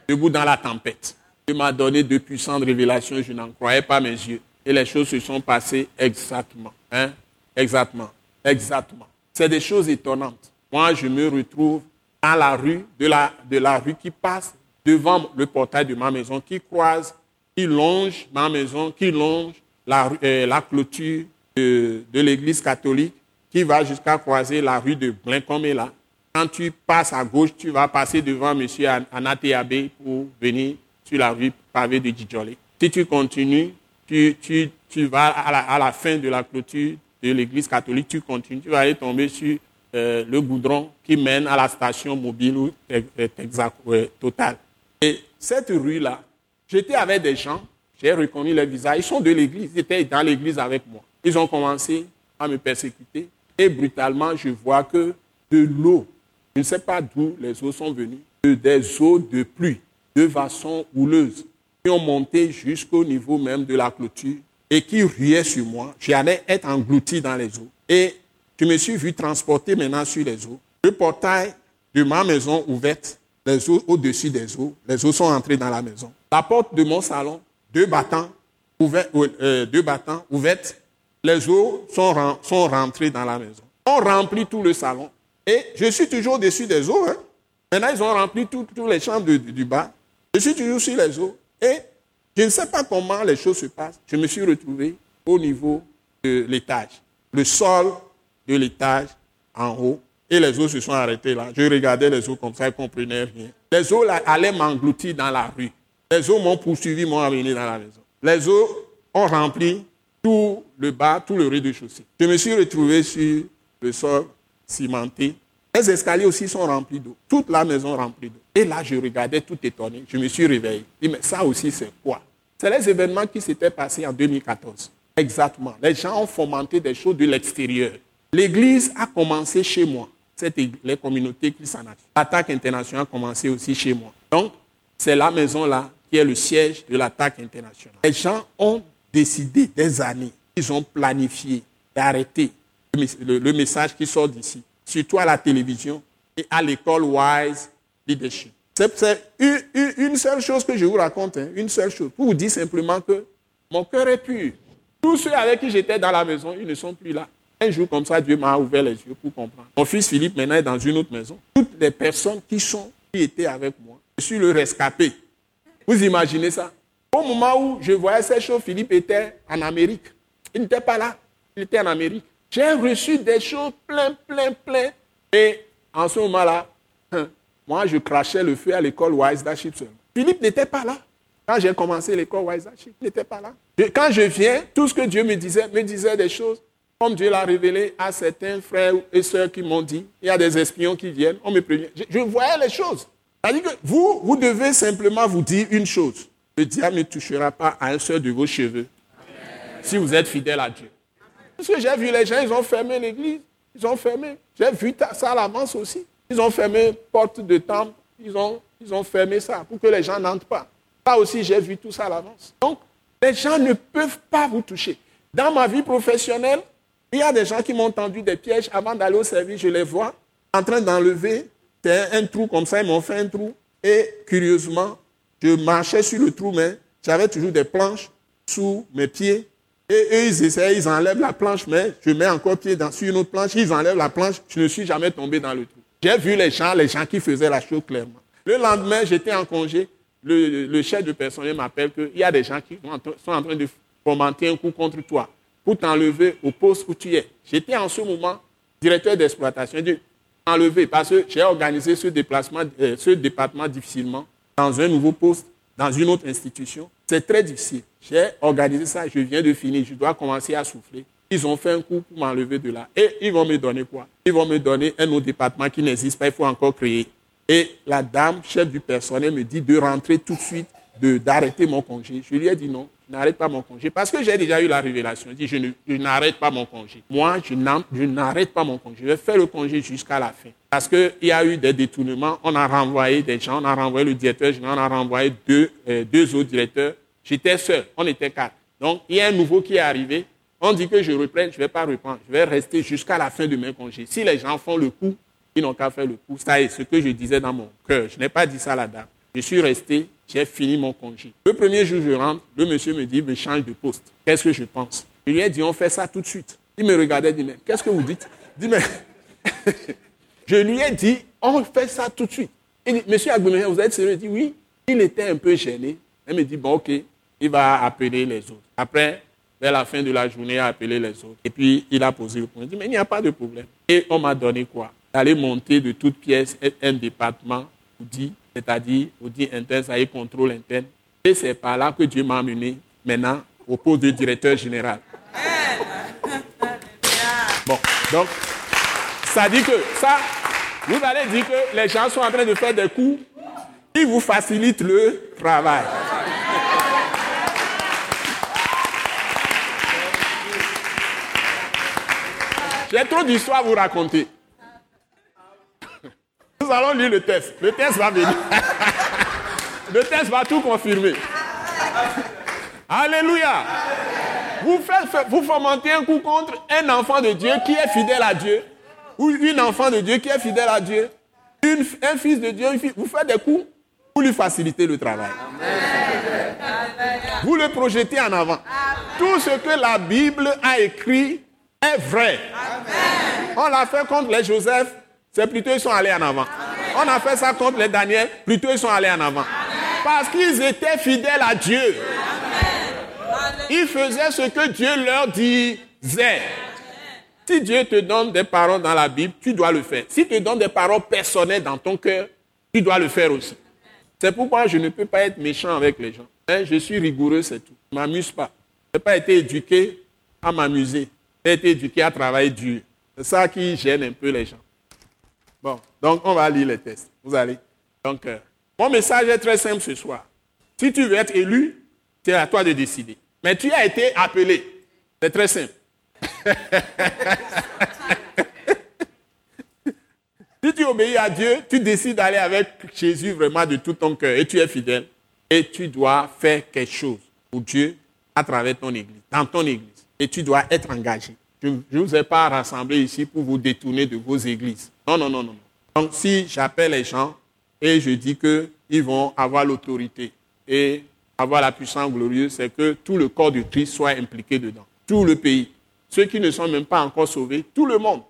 Debout dans la tempête. Dieu m'a donné de puissantes révélations, je n'en croyais pas mes yeux. Et les choses se sont passées exactement. Hein? Exactement. Exactement. C'est des choses étonnantes. Moi, je me retrouve dans la rue, de la, de la rue qui passe devant le portail de ma maison, qui croise, qui longe ma maison, qui longe la, euh, la clôture de, de l'église catholique, qui va jusqu'à croiser la rue de là. Quand tu passes à gauche, tu vas passer devant M. Anateabe pour venir sur la rue pavée de Djidjolé. Si tu continues, tu, tu, tu vas à la, fin de la clôture de l'église catholique, tu continues, tu vas aller tomber sur euh, le goudron qui mène à la station mobile ou exact, total. Et cette rue-là, j'étais avec des gens, j'ai reconnu les visages, ils sont de l'église, ils étaient dans l'église avec moi. Ils ont commencé à me persécuter et brutalement, je vois que de l'eau, je ne sais pas d'où les eaux sont venues, des eaux de pluie, de façon houleuse, qui ont monté jusqu'au niveau même de la clôture et qui riaient sur moi. J'allais être englouti dans les eaux. Et je me suis vu transporter maintenant sur les eaux. Le portail de ma maison ouverte, les eaux au-dessus des eaux, les eaux sont entrées dans la maison. La porte de mon salon, deux battants, euh, battants ouvertes, les eaux sont, sont rentrées dans la maison. On remplit tout le salon. Et je suis toujours au-dessus des eaux. Hein. Maintenant, ils ont rempli tous les chambres du bas. Je suis toujours sur les eaux. Et je ne sais pas comment les choses se passent. Je me suis retrouvé au niveau de l'étage. Le sol de l'étage en haut. Et les eaux se sont arrêtées là. Je regardais les eaux comme ça, je ne comprenais rien. Les eaux allaient m'engloutir dans la rue. Les eaux m'ont poursuivi, m'ont amené dans la maison. Les eaux ont rempli tout le bas, tout le rez-de-chaussée. Je me suis retrouvé sur le sol cimenté. Les escaliers aussi sont remplis d'eau. Toute la maison remplie d'eau. Et là, je regardais tout étonné. Je me suis réveillé. Je dis, mais ça aussi, c'est quoi? C'est les événements qui s'étaient passés en 2014. Exactement. Les gens ont fomenté des choses de l'extérieur. L'Église a commencé chez moi. C'est les communautés qui s'en L'attaque internationale a commencé aussi chez moi. Donc, c'est la maison-là qui est le siège de l'attaque internationale. Les gens ont décidé des années, ils ont planifié d'arrêter le, message qui sort d'ici, surtout à la télévision et à l'école Wise C'est une, seule chose que je vous raconte, hein, une seule chose, pour vous dire simplement que mon cœur est pur. Tous ceux avec qui j'étais dans la maison, ils ne sont plus là. Un jour comme ça, Dieu m'a ouvert les yeux pour comprendre. Mon fils Philippe maintenant est dans une autre maison. Toutes les personnes qui sont, qui étaient avec moi, je suis le rescapé. Vous imaginez ça? Au moment où je voyais ces choses, Philippe était en Amérique. Il n'était pas là. Il était en Amérique. J'ai reçu des choses plein, plein, plein. Et en ce moment-là, moi, je crachais le feu à l'école Wise Daship Philippe n'était pas là. Quand j'ai commencé l'école Wise il n'était pas là. quand je viens, tout ce que Dieu me disait, me disait des choses comme Dieu l'a révélé à certains frères et sœurs qui m'ont dit. Il y a des espions qui viennent, on me prévient. Je, voyais les choses. Vous, vous devez simplement vous dire une chose. Le diable ne touchera pas à un seul de vos cheveux si vous êtes fidèle à Dieu. Parce que j'ai vu les gens, ils ont fermé l'église. Ils ont fermé. J'ai vu ça à l'avance aussi. Ils ont fermé porte de temple. Ils ont, ils ont fermé ça pour que les gens n'entrent pas. Ça aussi, j'ai vu tout ça à l'avance. Donc, les gens ne peuvent pas vous toucher. Dans ma vie professionnelle, il y a des gens qui m'ont tendu des pièges avant d'aller au service. Je les vois en train d'enlever un, trou comme ça. Ils m'ont fait un trou. Et curieusement, je marchais sur le trou, mais j'avais toujours des planches sous mes pieds et eux, ils essaient, ils enlèvent la planche, mais je mets encore pied dans, sur une autre planche, ils enlèvent la planche, je ne suis jamais tombé dans le trou. J'ai vu les gens, les gens qui faisaient la chose clairement. Le lendemain, j'étais en congé, le, chef de personnel m'appelle qu'il y a des gens qui sont en train de fomenter un coup contre toi pour t'enlever au poste où tu es. J'étais en ce moment directeur d'exploitation. J'ai dit, enlever parce que j'ai organisé ce déplacement, euh, ce département difficilement dans un nouveau poste, dans une autre institution. C'est très difficile. J'ai organisé ça, je viens de finir, je dois commencer à souffler. Ils ont fait un coup pour m'enlever de là. Et ils vont me donner quoi? Ils vont me donner un autre département qui n'existe pas, il faut encore créer. Et la dame, chef du personnel, me dit de rentrer tout de suite, d'arrêter mon congé. Je lui ai dit non, je n'arrête pas mon congé. Parce que j'ai déjà eu la révélation. Je dis, je n'arrête pas mon congé. Moi, je n'arrête pas mon congé. Je vais faire le congé jusqu'à la fin. Parce qu'il y a eu des détournements. On a renvoyé des gens, on a renvoyé le directeur général, on a renvoyé deux, euh, deux autres directeurs J'étais seul, on était quatre. Donc, il y a un nouveau qui est arrivé. On dit que je reprenne, je ne vais pas reprendre. Je vais rester jusqu'à la fin de mes congés. Si les gens font le coup, ils n'ont qu'à faire le coup. Ça est ce que je disais dans mon cœur. Je n'ai pas dit ça à la dame. Je suis resté, j'ai fini mon congé. Le premier jour, je rentre, le monsieur me dit, me change de poste. Qu'est-ce que je pense? Je lui ai dit, on fait ça tout de suite. Il me regardait, dit, mais qu'est-ce que vous dites? Dit, mais... je lui ai dit, on fait ça tout de suite. Il dit, monsieur Agbemé, vous êtes sérieux? Il dit, oui. Il était un peu gêné. Il me dit, bon, ok, il va appeler les autres. Après, vers la fin de la journée, il a appelé les autres. Et puis, il a posé le point. Il dit, mais il n'y a pas de problème. Et on m'a donné quoi? D'aller monter de toutes pièces un département c'est-à-dire dit interne, ça y est, contrôle interne. Et c'est par là que Dieu m'a amené maintenant au poste de directeur général. Bon, donc, ça dit que ça, vous allez dire que les gens sont en train de faire des coups qui vous facilitent le travail. J'ai trop d'histoires à vous raconter. Nous allons lire le test. Le test va venir. Le test va tout confirmer. Alléluia. Vous, faites, vous fomentez un coup contre un enfant de Dieu qui est fidèle à Dieu, ou une enfant de Dieu qui est fidèle à Dieu, un fils de Dieu, vous faites des coups pour lui faciliter le travail. Vous le projetez en avant. Tout ce que la Bible a écrit est vrai. On l'a fait contre les Joseph, c'est plutôt ils sont allés en avant. On a fait ça contre les Daniel, plutôt ils sont allés en avant. Parce qu'ils étaient fidèles à Dieu. Ils faisaient ce que Dieu leur disait. Si Dieu te donne des paroles dans la Bible, tu dois le faire. Si te donne des paroles personnelles dans ton cœur, tu dois le faire aussi. C'est pourquoi je ne peux pas être méchant avec les gens. Hein, je suis rigoureux, c'est tout. Je ne m'amuse pas. Je n'ai pas été éduqué à m'amuser. Été éduqué à travailler dur. C'est ça qui gêne un peu les gens. Bon, donc on va lire les tests. Vous allez. Donc, euh, mon message est très simple ce soir. Si tu veux être élu, c'est à toi de décider. Mais tu as été appelé. C'est très simple. si tu obéis à Dieu, tu décides d'aller avec Jésus vraiment de tout ton cœur et tu es fidèle. Et tu dois faire quelque chose pour Dieu à travers ton église, dans ton église. Et tu dois être engagé. Je ne vous ai pas rassemblé ici pour vous détourner de vos églises. Non, non, non, non. Donc si j'appelle les gens et je dis qu'ils vont avoir l'autorité et avoir la puissance glorieuse, c'est que tout le corps du Christ soit impliqué dedans. Tout le pays. Ceux qui ne sont même pas encore sauvés, tout le monde.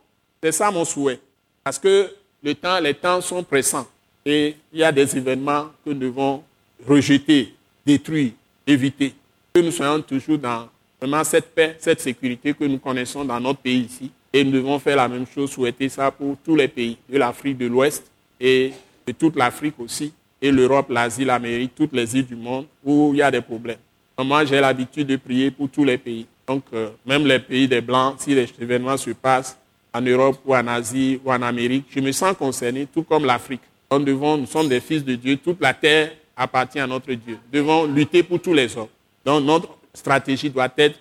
C'est ça mon souhait. Parce que les temps sont pressants et il y a des événements que nous devons rejeter, détruire, éviter. Que nous soyons toujours dans vraiment cette paix, cette sécurité que nous connaissons dans notre pays ici. Et nous devons faire la même chose, souhaiter ça pour tous les pays de l'Afrique de l'Ouest et de toute l'Afrique aussi, et l'Europe, l'Asie, l'Amérique, toutes les îles du monde où il y a des problèmes. Moi, j'ai l'habitude de prier pour tous les pays. Donc, euh, même les pays des Blancs, si les événements se passent en Europe ou en Asie ou en Amérique, je me sens concerné, tout comme l'Afrique. Nous, devons, nous sommes des fils de Dieu, toute la terre appartient à notre Dieu. Nous devons lutter pour tous les hommes. Donc, notre stratégie doit être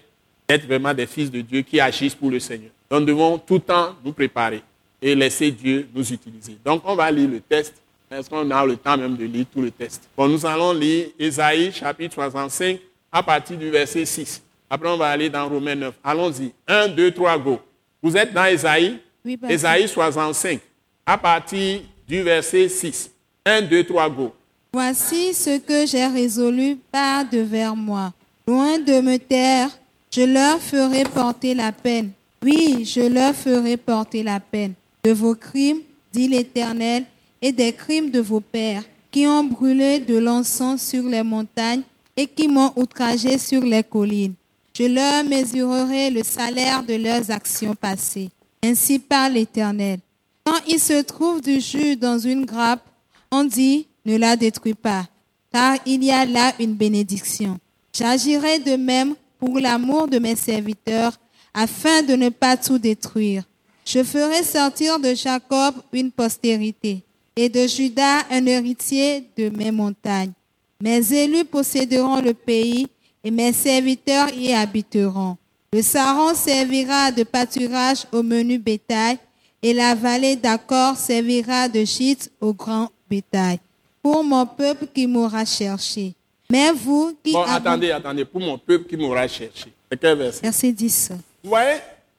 d'être vraiment des fils de Dieu qui agissent pour le Seigneur. Donc, nous devons tout le temps nous préparer et laisser Dieu nous utiliser. Donc, on va lire le test. Est-ce qu'on a le temps même de lire tout le test Bon, nous allons lire Ésaïe chapitre 65 à partir du verset 6. Après, on va aller dans Romains 9. Allons-y. 1, 2, 3, go. Vous êtes dans Ésaïe? Oui. Ésaïe 65 à partir du verset 6. 1, 2, 3, go. Voici ce que j'ai résolu par devers moi. Loin de me taire, je leur ferai porter la peine. Oui, je leur ferai porter la peine de vos crimes, dit l'Éternel, et des crimes de vos pères, qui ont brûlé de l'encens sur les montagnes et qui m'ont outragé sur les collines. Je leur mesurerai le salaire de leurs actions passées. Ainsi parle l'Éternel. Quand il se trouve du jus dans une grappe, on dit, ne la détruis pas, car il y a là une bénédiction. J'agirai de même pour l'amour de mes serviteurs, afin de ne pas tout détruire. Je ferai sortir de Jacob une postérité, et de Judas un héritier de mes montagnes. Mes élus posséderont le pays, et mes serviteurs y habiteront. Le Saron servira de pâturage au menu bétail, et la vallée d'accord servira de gîte au grand bétail, pour mon peuple qui m'aura cherché. Mais vous qui... Bon, avez- attendez, attendez, pour mon peuple qui m'aura cherché. C'est quel verset Verset 10. Vous voyez,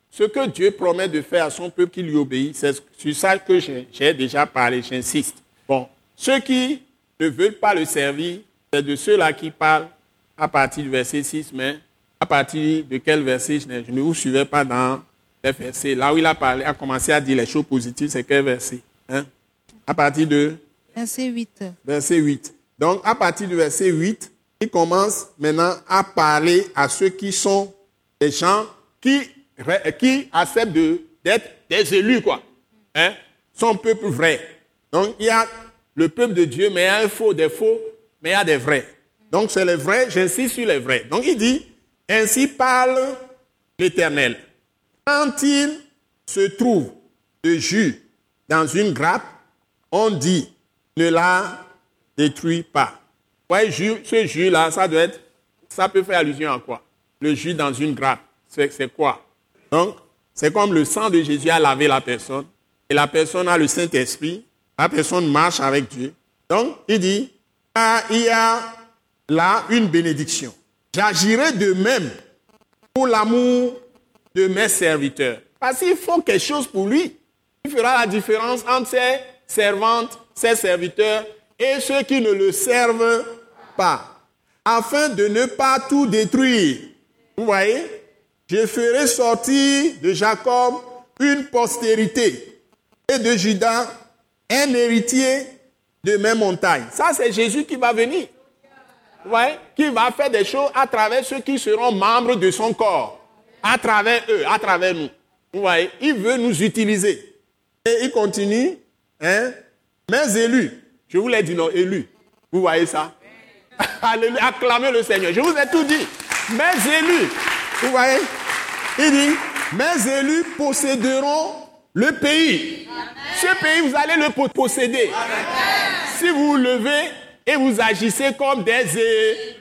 ce que Dieu promet de faire à son peuple qui lui obéit, c'est sur ça que j'ai j'ai déjà parlé, j'insiste. Bon, ceux qui ne veulent pas le servir, c'est de ceux-là qui parlent à partir du verset 6, mais à partir de quel verset je ne, je ne vous suivais pas dans les versets. Là où il a parlé, a commencé à dire les choses positives, c'est quel verset hein? À partir de Verset 8. verset 8. Donc, à partir du verset 8, il commence maintenant à parler à ceux qui sont des gens qui, acceptent d'être des élus, quoi. Hein? Son peuple vrai. Donc, il y a le peuple de Dieu, mais il y a un faux, des faux, mais il y a des vrais. Donc, c'est les vrais, j'insiste sur les vrais. Donc, il dit, ainsi parle l'Éternel. Quand il se trouve de jus dans une grappe, on dit, ne la détruis pas. Jus, ce jus-là, ça doit être, ça peut faire allusion à quoi? Le jus dans une grappe, c'est quoi? Donc, c'est comme le sang de Jésus a lavé la personne, et la personne a le Saint-Esprit, la personne marche avec Dieu. Donc, il dit, ah, il y a là une bénédiction. J'agirai de même pour l'amour de mes serviteurs. Parce qu'il faut quelque chose pour lui. Il fera la différence entre ses servantes, ses serviteurs et ceux qui ne le servent pas. Afin de ne pas tout détruire. Vous voyez Je ferai sortir de Jacob une postérité et de Judas un héritier de mes montagnes. Ça, c'est Jésus qui va venir. Vous voyez Qui va faire des choses à travers ceux qui seront membres de son corps. À travers eux, à travers nous. Vous voyez Il veut nous utiliser. Et il continue, hein Mes élus, je vous l'ai dit non, élus. Vous voyez ça? Alléluia. Acclamez le Seigneur. Je vous ai tout dit. Mes élus, vous voyez? Il dit, mes élus posséderont le pays. Ce pays, vous allez le posséder. Si vous vous levez et vous agissez comme des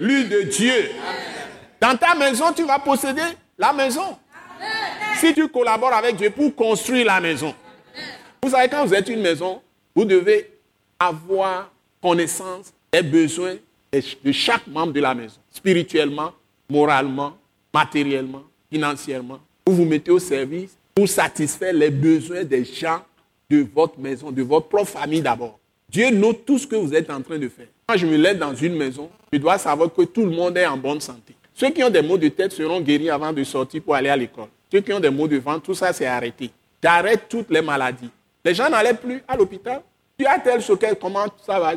élus de Dieu. Dans ta maison, tu vas posséder la maison. Si tu collabores avec Dieu pour construire la maison. Vous savez, quand vous êtes une maison, vous devez avoir connaissance des besoins de chaque membre de la maison, spirituellement, moralement, matériellement, financièrement. Vous vous mettez au service pour satisfaire les besoins des gens de votre maison, de votre propre famille d'abord. Dieu note tout ce que vous êtes en train de faire. Quand je me lève dans une maison, je dois savoir que tout le monde est en bonne santé. Ceux qui ont des maux de tête seront guéris avant de sortir pour aller à l'école. Ceux qui ont des maux de ventre, tout ça c'est arrêté. J'arrête toutes les maladies. Les gens n'allaient plus à l'hôpital. Tu as tel choquet, comment ça va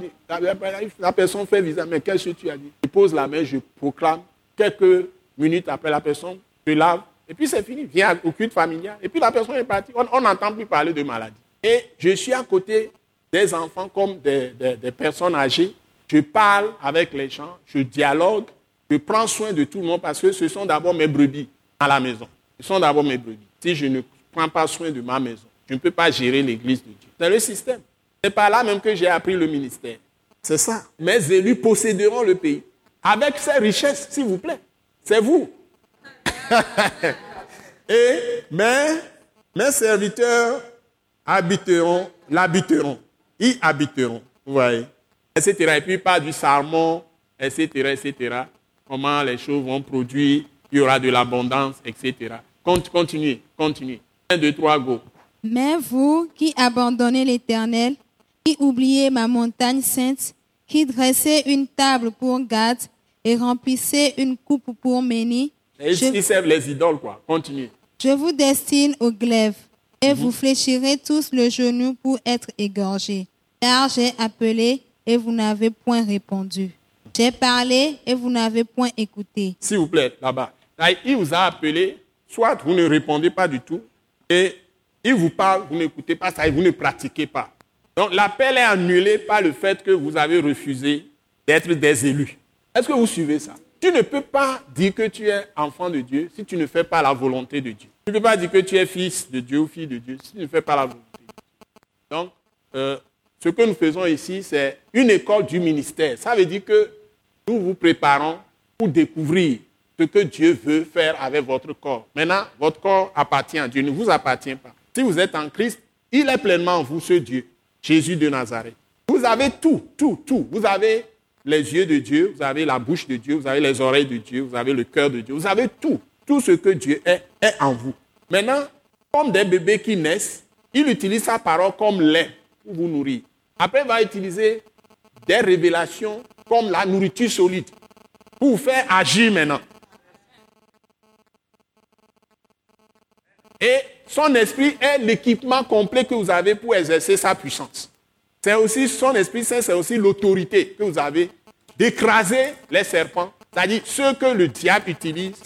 La personne fait visa, mais qu'est-ce que tu as dit? Je pose la main, je proclame. Quelques minutes après la personne, je lave, et puis c'est fini. Viens au culte familial. Et puis la personne est partie. On n'entend plus parler de maladie. Et je suis à côté des enfants comme des, des personnes âgées. Je parle avec les gens, je dialogue, je prends soin de tout le monde parce que ce sont d'abord mes brebis à la maison. Ce sont d'abord mes brebis. Si je ne prends pas soin de ma maison, je ne peux pas gérer l'église de Dieu. C'est le système. C'est par là même que j'ai appris le ministère. C'est ça. Mes élus posséderont le pays. Avec ces richesses, s'il vous plaît. C'est vous. Et mes, mes serviteurs habiteront, l'habiteront. Ils habiteront. Vous voyez. Etc. Et puis pas du sarmon, etc. etc. Comment les choses vont produire. Il y aura de l'abondance, etc. Continuez, continuez. Un, deux, trois, go. Mais vous qui abandonnez l'Éternel, qui oubliez ma montagne sainte, qui dressez une table pour Gad et remplissez une coupe pour Méni. Ils servent les idoles, quoi. Continuez. Je vous destine au glaive, et vous fléchirez tous le genou pour être égorgés. Car j'ai appelé, et vous n'avez point répondu. J'ai parlé, et vous n'avez point écouté. S'il vous plaît, là-bas. il vous a appelé, soit vous ne répondez pas du tout, et il vous parle, vous n'écoutez pas ça, et vous ne pratiquez pas. Donc l'appel est annulé par le fait que vous avez refusé d'être des élus. Est-ce que vous suivez ça? Tu ne peux pas dire que tu es enfant de Dieu si tu ne fais pas la volonté de Dieu. Tu ne peux pas dire que tu es fils de Dieu ou fille de Dieu si tu ne fais pas la volonté. Donc, euh, ce que nous faisons ici, c'est une école du ministère. Ça veut dire que nous vous préparons pour découvrir ce que Dieu veut faire avec votre corps. Maintenant, votre corps appartient à Dieu, ne vous appartient pas. Si vous êtes en Christ, il est pleinement en vous, ce Dieu. Jésus de Nazareth. Vous avez tout, tout, tout. Vous avez les yeux de Dieu, vous avez la bouche de Dieu, vous avez les oreilles de Dieu, vous avez le cœur de Dieu. Vous avez tout. Tout ce que Dieu est, est en vous. Maintenant, comme des bébés qui naissent, il utilise sa parole comme lait pour vous nourrir. Après, il va utiliser des révélations comme la nourriture solide pour vous faire agir maintenant. Son esprit est l'équipement complet que vous avez pour exercer sa puissance. C'est aussi son esprit c'est aussi l'autorité que vous avez d'écraser les serpents, c'est-à-dire ce que le diable utilise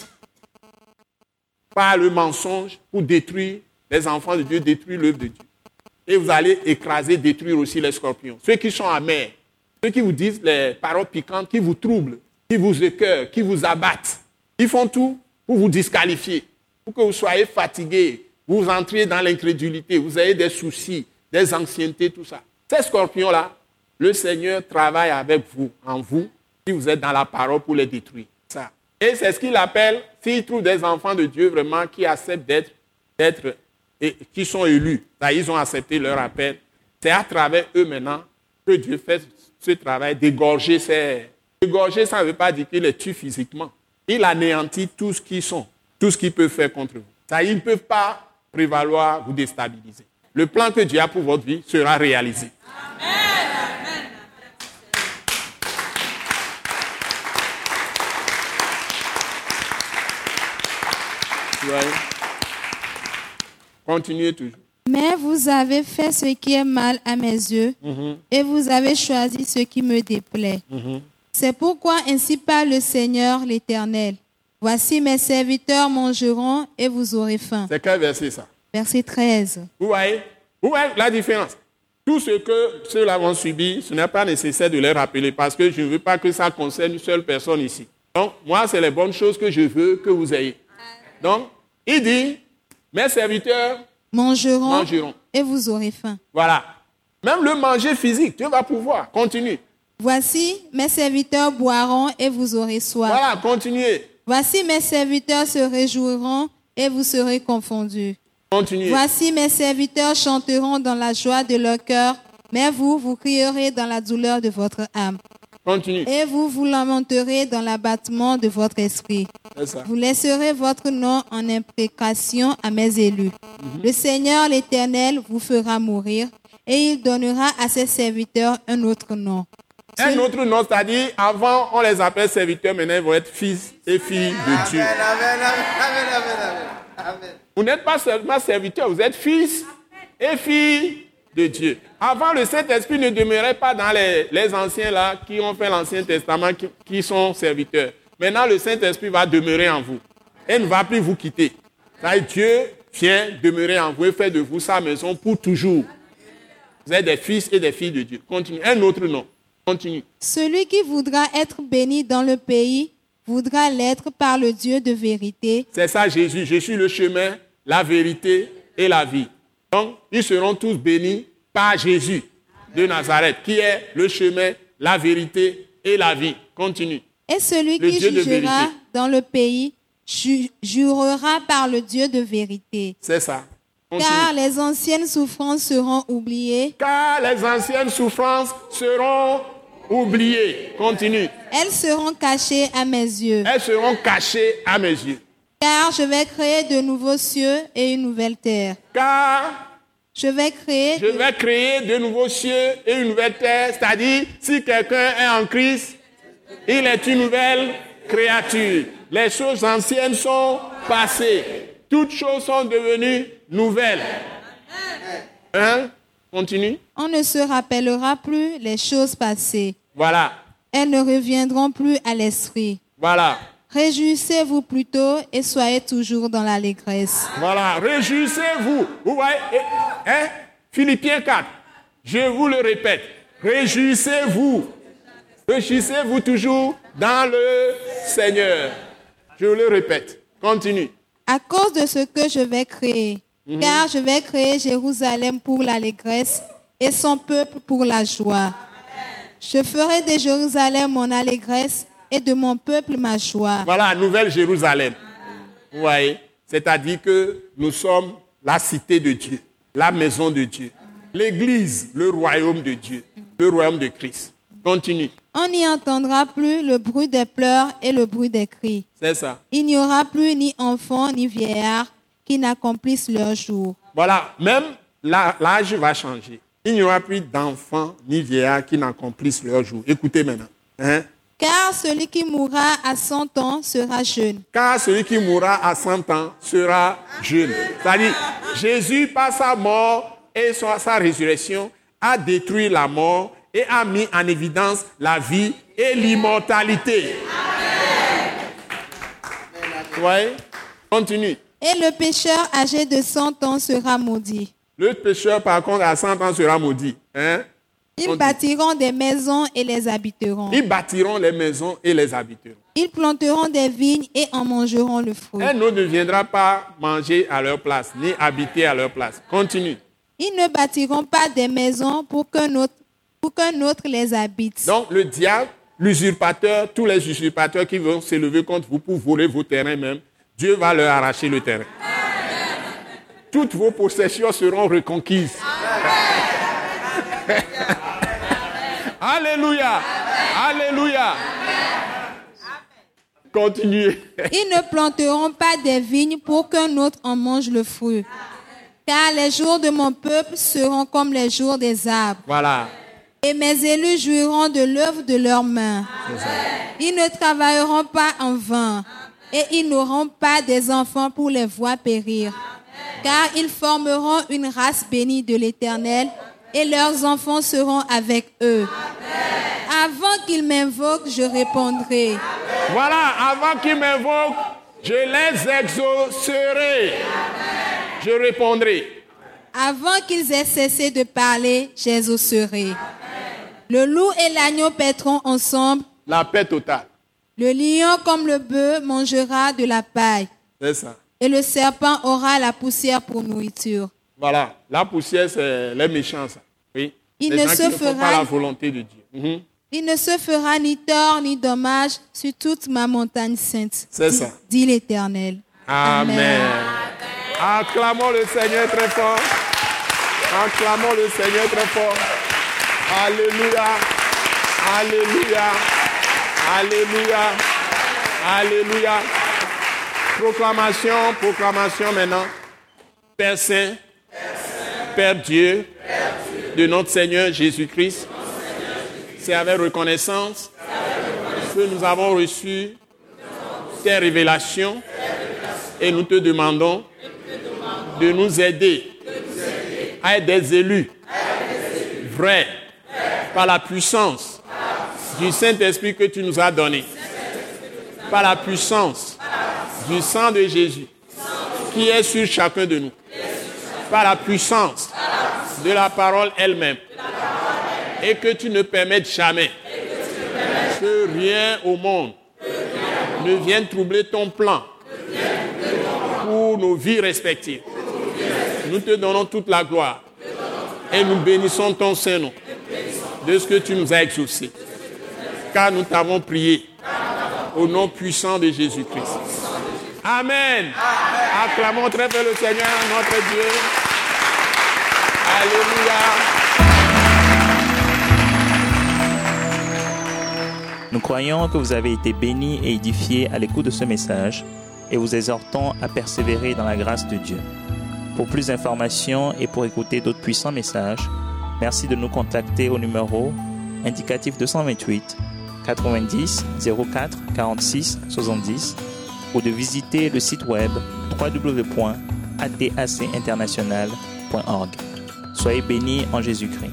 par le mensonge pour détruire les enfants de Dieu, détruire l'œuvre de Dieu. Et vous allez écraser, détruire aussi les scorpions. Ceux qui sont amers, ceux qui vous disent les paroles piquantes, qui vous troublent, qui vous écœurent, qui vous abattent, ils font tout pour vous disqualifier pour que vous soyez fatigué, vous entriez dans l'incrédulité, vous avez des soucis, des anciennetés, tout ça. Ces scorpions-là, le Seigneur travaille avec vous, en vous, si vous êtes dans la parole pour les détruire. Ça. Et c'est ce qu'il appelle, s'il trouve des enfants de Dieu vraiment qui acceptent d'être, d'être qui sont élus, ils ont accepté leur appel. C'est à travers eux maintenant que Dieu fait ce travail d'égorger ces. Égorger, ça ne veut pas dire qu'il les tue physiquement. Il anéantit tout ce qu'ils sont tout ce qu'ils peuvent faire contre vous. Ça, ils ne peuvent pas prévaloir, vous déstabiliser. Le plan que Dieu a pour votre vie sera réalisé. Amen. Continuez toujours. Mais vous avez fait ce qui est mal à mes yeux mm-hmm. et vous avez choisi ce qui me déplaît. Mm-hmm. C'est pourquoi ainsi parle le Seigneur l'Éternel. Voici mes serviteurs mangeront et vous aurez faim. C'est quel verset ça? Verset 13. Vous voyez? Vous voyez la différence? Tout ce que ceux-là vont subir, ce n'est pas nécessaire de les rappeler parce que je ne veux pas que ça concerne une seule personne ici. Donc, moi, c'est les bonnes choses que je veux que vous ayez. Donc, il dit, mes serviteurs mangeront, mangeront. et vous aurez faim. Voilà. Même le manger physique, tu vas pouvoir. Continue. Voici, mes serviteurs boiront et vous aurez soif. Voilà, continuez. Voici, mes serviteurs se réjouiront et vous serez confondus. Continuez. Voici, mes serviteurs chanteront dans la joie de leur cœur, mais vous, vous crierez dans la douleur de votre âme. Continue. Et vous vous lamenterez dans l'abattement de votre esprit. Vous laisserez votre nom en imprécation à mes élus. Le Seigneur l'Éternel vous fera mourir et il donnera à ses serviteurs un autre nom. Un autre nom, c'est-à-dire, avant, on les appelle serviteurs, maintenant, ils vont être fils et filles de Dieu. Amen, amen, amen, amen, amen. Amen. Vous n'êtes pas seulement serviteurs, vous êtes fils et filles de Dieu. Avant, le Saint-Esprit ne demeurait pas dans les, les anciens là qui ont fait l'Ancien Testament, qui, qui sont serviteurs. Maintenant, le Saint-Esprit va demeurer en vous et ne va plus vous quitter. Ça, Dieu vient demeurer en vous et fait de vous sa maison pour toujours. Vous êtes des fils et des filles de Dieu. Continue. Un autre nom. Continue. Celui qui voudra être béni dans le pays voudra l'être par le Dieu de vérité. C'est ça Jésus. Je suis le chemin, la vérité et la vie. Donc, ils seront tous bénis par Jésus de Nazareth, qui est le chemin, la vérité et la vie. Continue. Et celui Le qui Dieu jugera dans le pays ju- jurera par le Dieu de vérité. C'est ça. Continue. Car les anciennes souffrances seront oubliées, Car les anciennes souffrances seront oubliées. Continue. elles seront cachées à mes yeux. Elles seront cachées à mes yeux. Car je vais créer de nouveaux cieux et une nouvelle terre. Car Je vais créer je vais créer de nouveaux cieux et une nouvelle terre. C'est-à-dire, si quelqu'un est en Christ, il est une nouvelle créature. Les choses anciennes sont passées. Toutes choses sont devenues nouvelles. Hein? Continue. On ne se rappellera plus les choses passées. Voilà. Elles ne reviendront plus à l'esprit. Voilà. Réjouissez-vous plutôt et soyez toujours dans l'allégresse. Voilà. Réjouissez-vous. Vous voyez? Hein? Philippiens 4. Je vous le répète. Réjouissez-vous. Réjouissez-vous toujours dans le Seigneur. Je vous le répète. Continue. À cause de ce que je vais créer. Car je vais créer Jérusalem pour l'allégresse et son peuple pour la joie. Je ferai de Jérusalem mon allégresse et de mon peuple ma joie. Voilà, Nouvelle Jérusalem. Vous voyez C'est-à-dire que nous sommes la cité de Dieu, la maison de Dieu, l'église, le royaume de Dieu, le royaume de Christ. Continue. On n'y entendra plus le bruit des pleurs et le bruit des cris. C'est ça. Il n'y aura plus ni enfants ni vieillards qui n'accomplissent leur jour. Voilà, même l'âge va changer. Il n'y aura plus d'enfants ni vieillards qui n'accomplissent leur jour. Écoutez maintenant. Hein? Car celui qui mourra à 100 ans sera jeune. Car celui qui mourra à 100 ans sera jeune. C'est-à-dire, Jésus, par sa mort et sa, sa résurrection, a détruit la mort et a mis en évidence la vie et l'immortalité. Vous voyez? Continue. Et le pécheur âgé de 100 ans sera maudit. Le pécheur, par contre, à 100 ans sera maudit. Hein? Ils bâtiront des maisons et les habiteront. Ils bâtiront les maisons et les habiteront. Ils planteront des vignes et en mangeront le fruit. Un autre ne viendra pas manger à leur place, ni habiter à leur place. Continue. Ils ne bâtiront pas des maisons pour qu'un autre, pour qu'un autre les habite. Donc le diable, l'usurpateur, tous les usurpateurs qui vont s'élever contre vous pour voler vos terrains même, Dieu va leur arracher le terrain. Toutes vos possessions seront reconquises. Alléluia. Alléluia. Continuez. Ils ne planteront pas des vignes pour qu'un autre en mange le fruit. Car les jours de mon peuple seront comme les jours des arbres. Voilà. Et mes élus jouiront de l'œuvre de leurs mains. Ils ne travailleront pas en vain. Et ils n'auront pas des enfants pour les voir périr. Car ils formeront une race bénie de l'Éternel. Et leurs enfants seront avec eux. Avant qu'ils m'invoquent, je répondrai. Voilà, avant qu'ils m'invoquent, je les exaucerai. Je répondrai. Avant qu'ils aient cessé de parler, j'exaucerai. Le loup et l'agneau paîtront ensemble. La paix totale. Le lion comme le bœuf mangera de la paille. C'est ça. Et le serpent aura la poussière pour nourriture. Voilà. La poussière, c'est les méchants. ça. Oui. Il les ne gens se qui ne font pas fera- la volonté de Dieu. Mhm. Il ne se fera ni tort ni dommage sur toute ma montagne sainte. C'est ça. Dit l'Éternel. Amen. Acclamons le Seigneur très fort. Acclamons le Seigneur très fort. Alléluia. Alléluia. Alléluia. Alléluia. Proclamation, proclamation maintenant. Père Saint, Père Dieu, de notre Seigneur Jésus-Christ, c'est avec reconnaissance que nous avons reçu tes révélations et nous te demandons de nous aider à être des élus vrais par la puissance du Saint-Esprit que tu nous as donné, par la puissance du sang de Jésus qui est sur chacun de nous, par la puissance de la parole elle-même, et que tu ne permettes jamais que rien au monde ne vienne troubler ton plan pour nos vies respectives. Nous te donnons toute la gloire et nous bénissons ton Saint-Nom de ce que tu nous as exaucé. Nous t'avons prié au nom puissant de Jésus-Christ. Amen. Acclamons très fort le Seigneur, notre Dieu. Alléluia. Nous croyons que vous avez été bénis et édifiés à l'écoute de ce message et vous exhortons à persévérer dans la grâce de Dieu. Pour plus d'informations et pour écouter d'autres puissants messages, merci de nous contacter au numéro indicatif 228 90 04 46 70 ou de visiter le site web www.atacinternational.org. Soyez bénis en Jésus-Christ.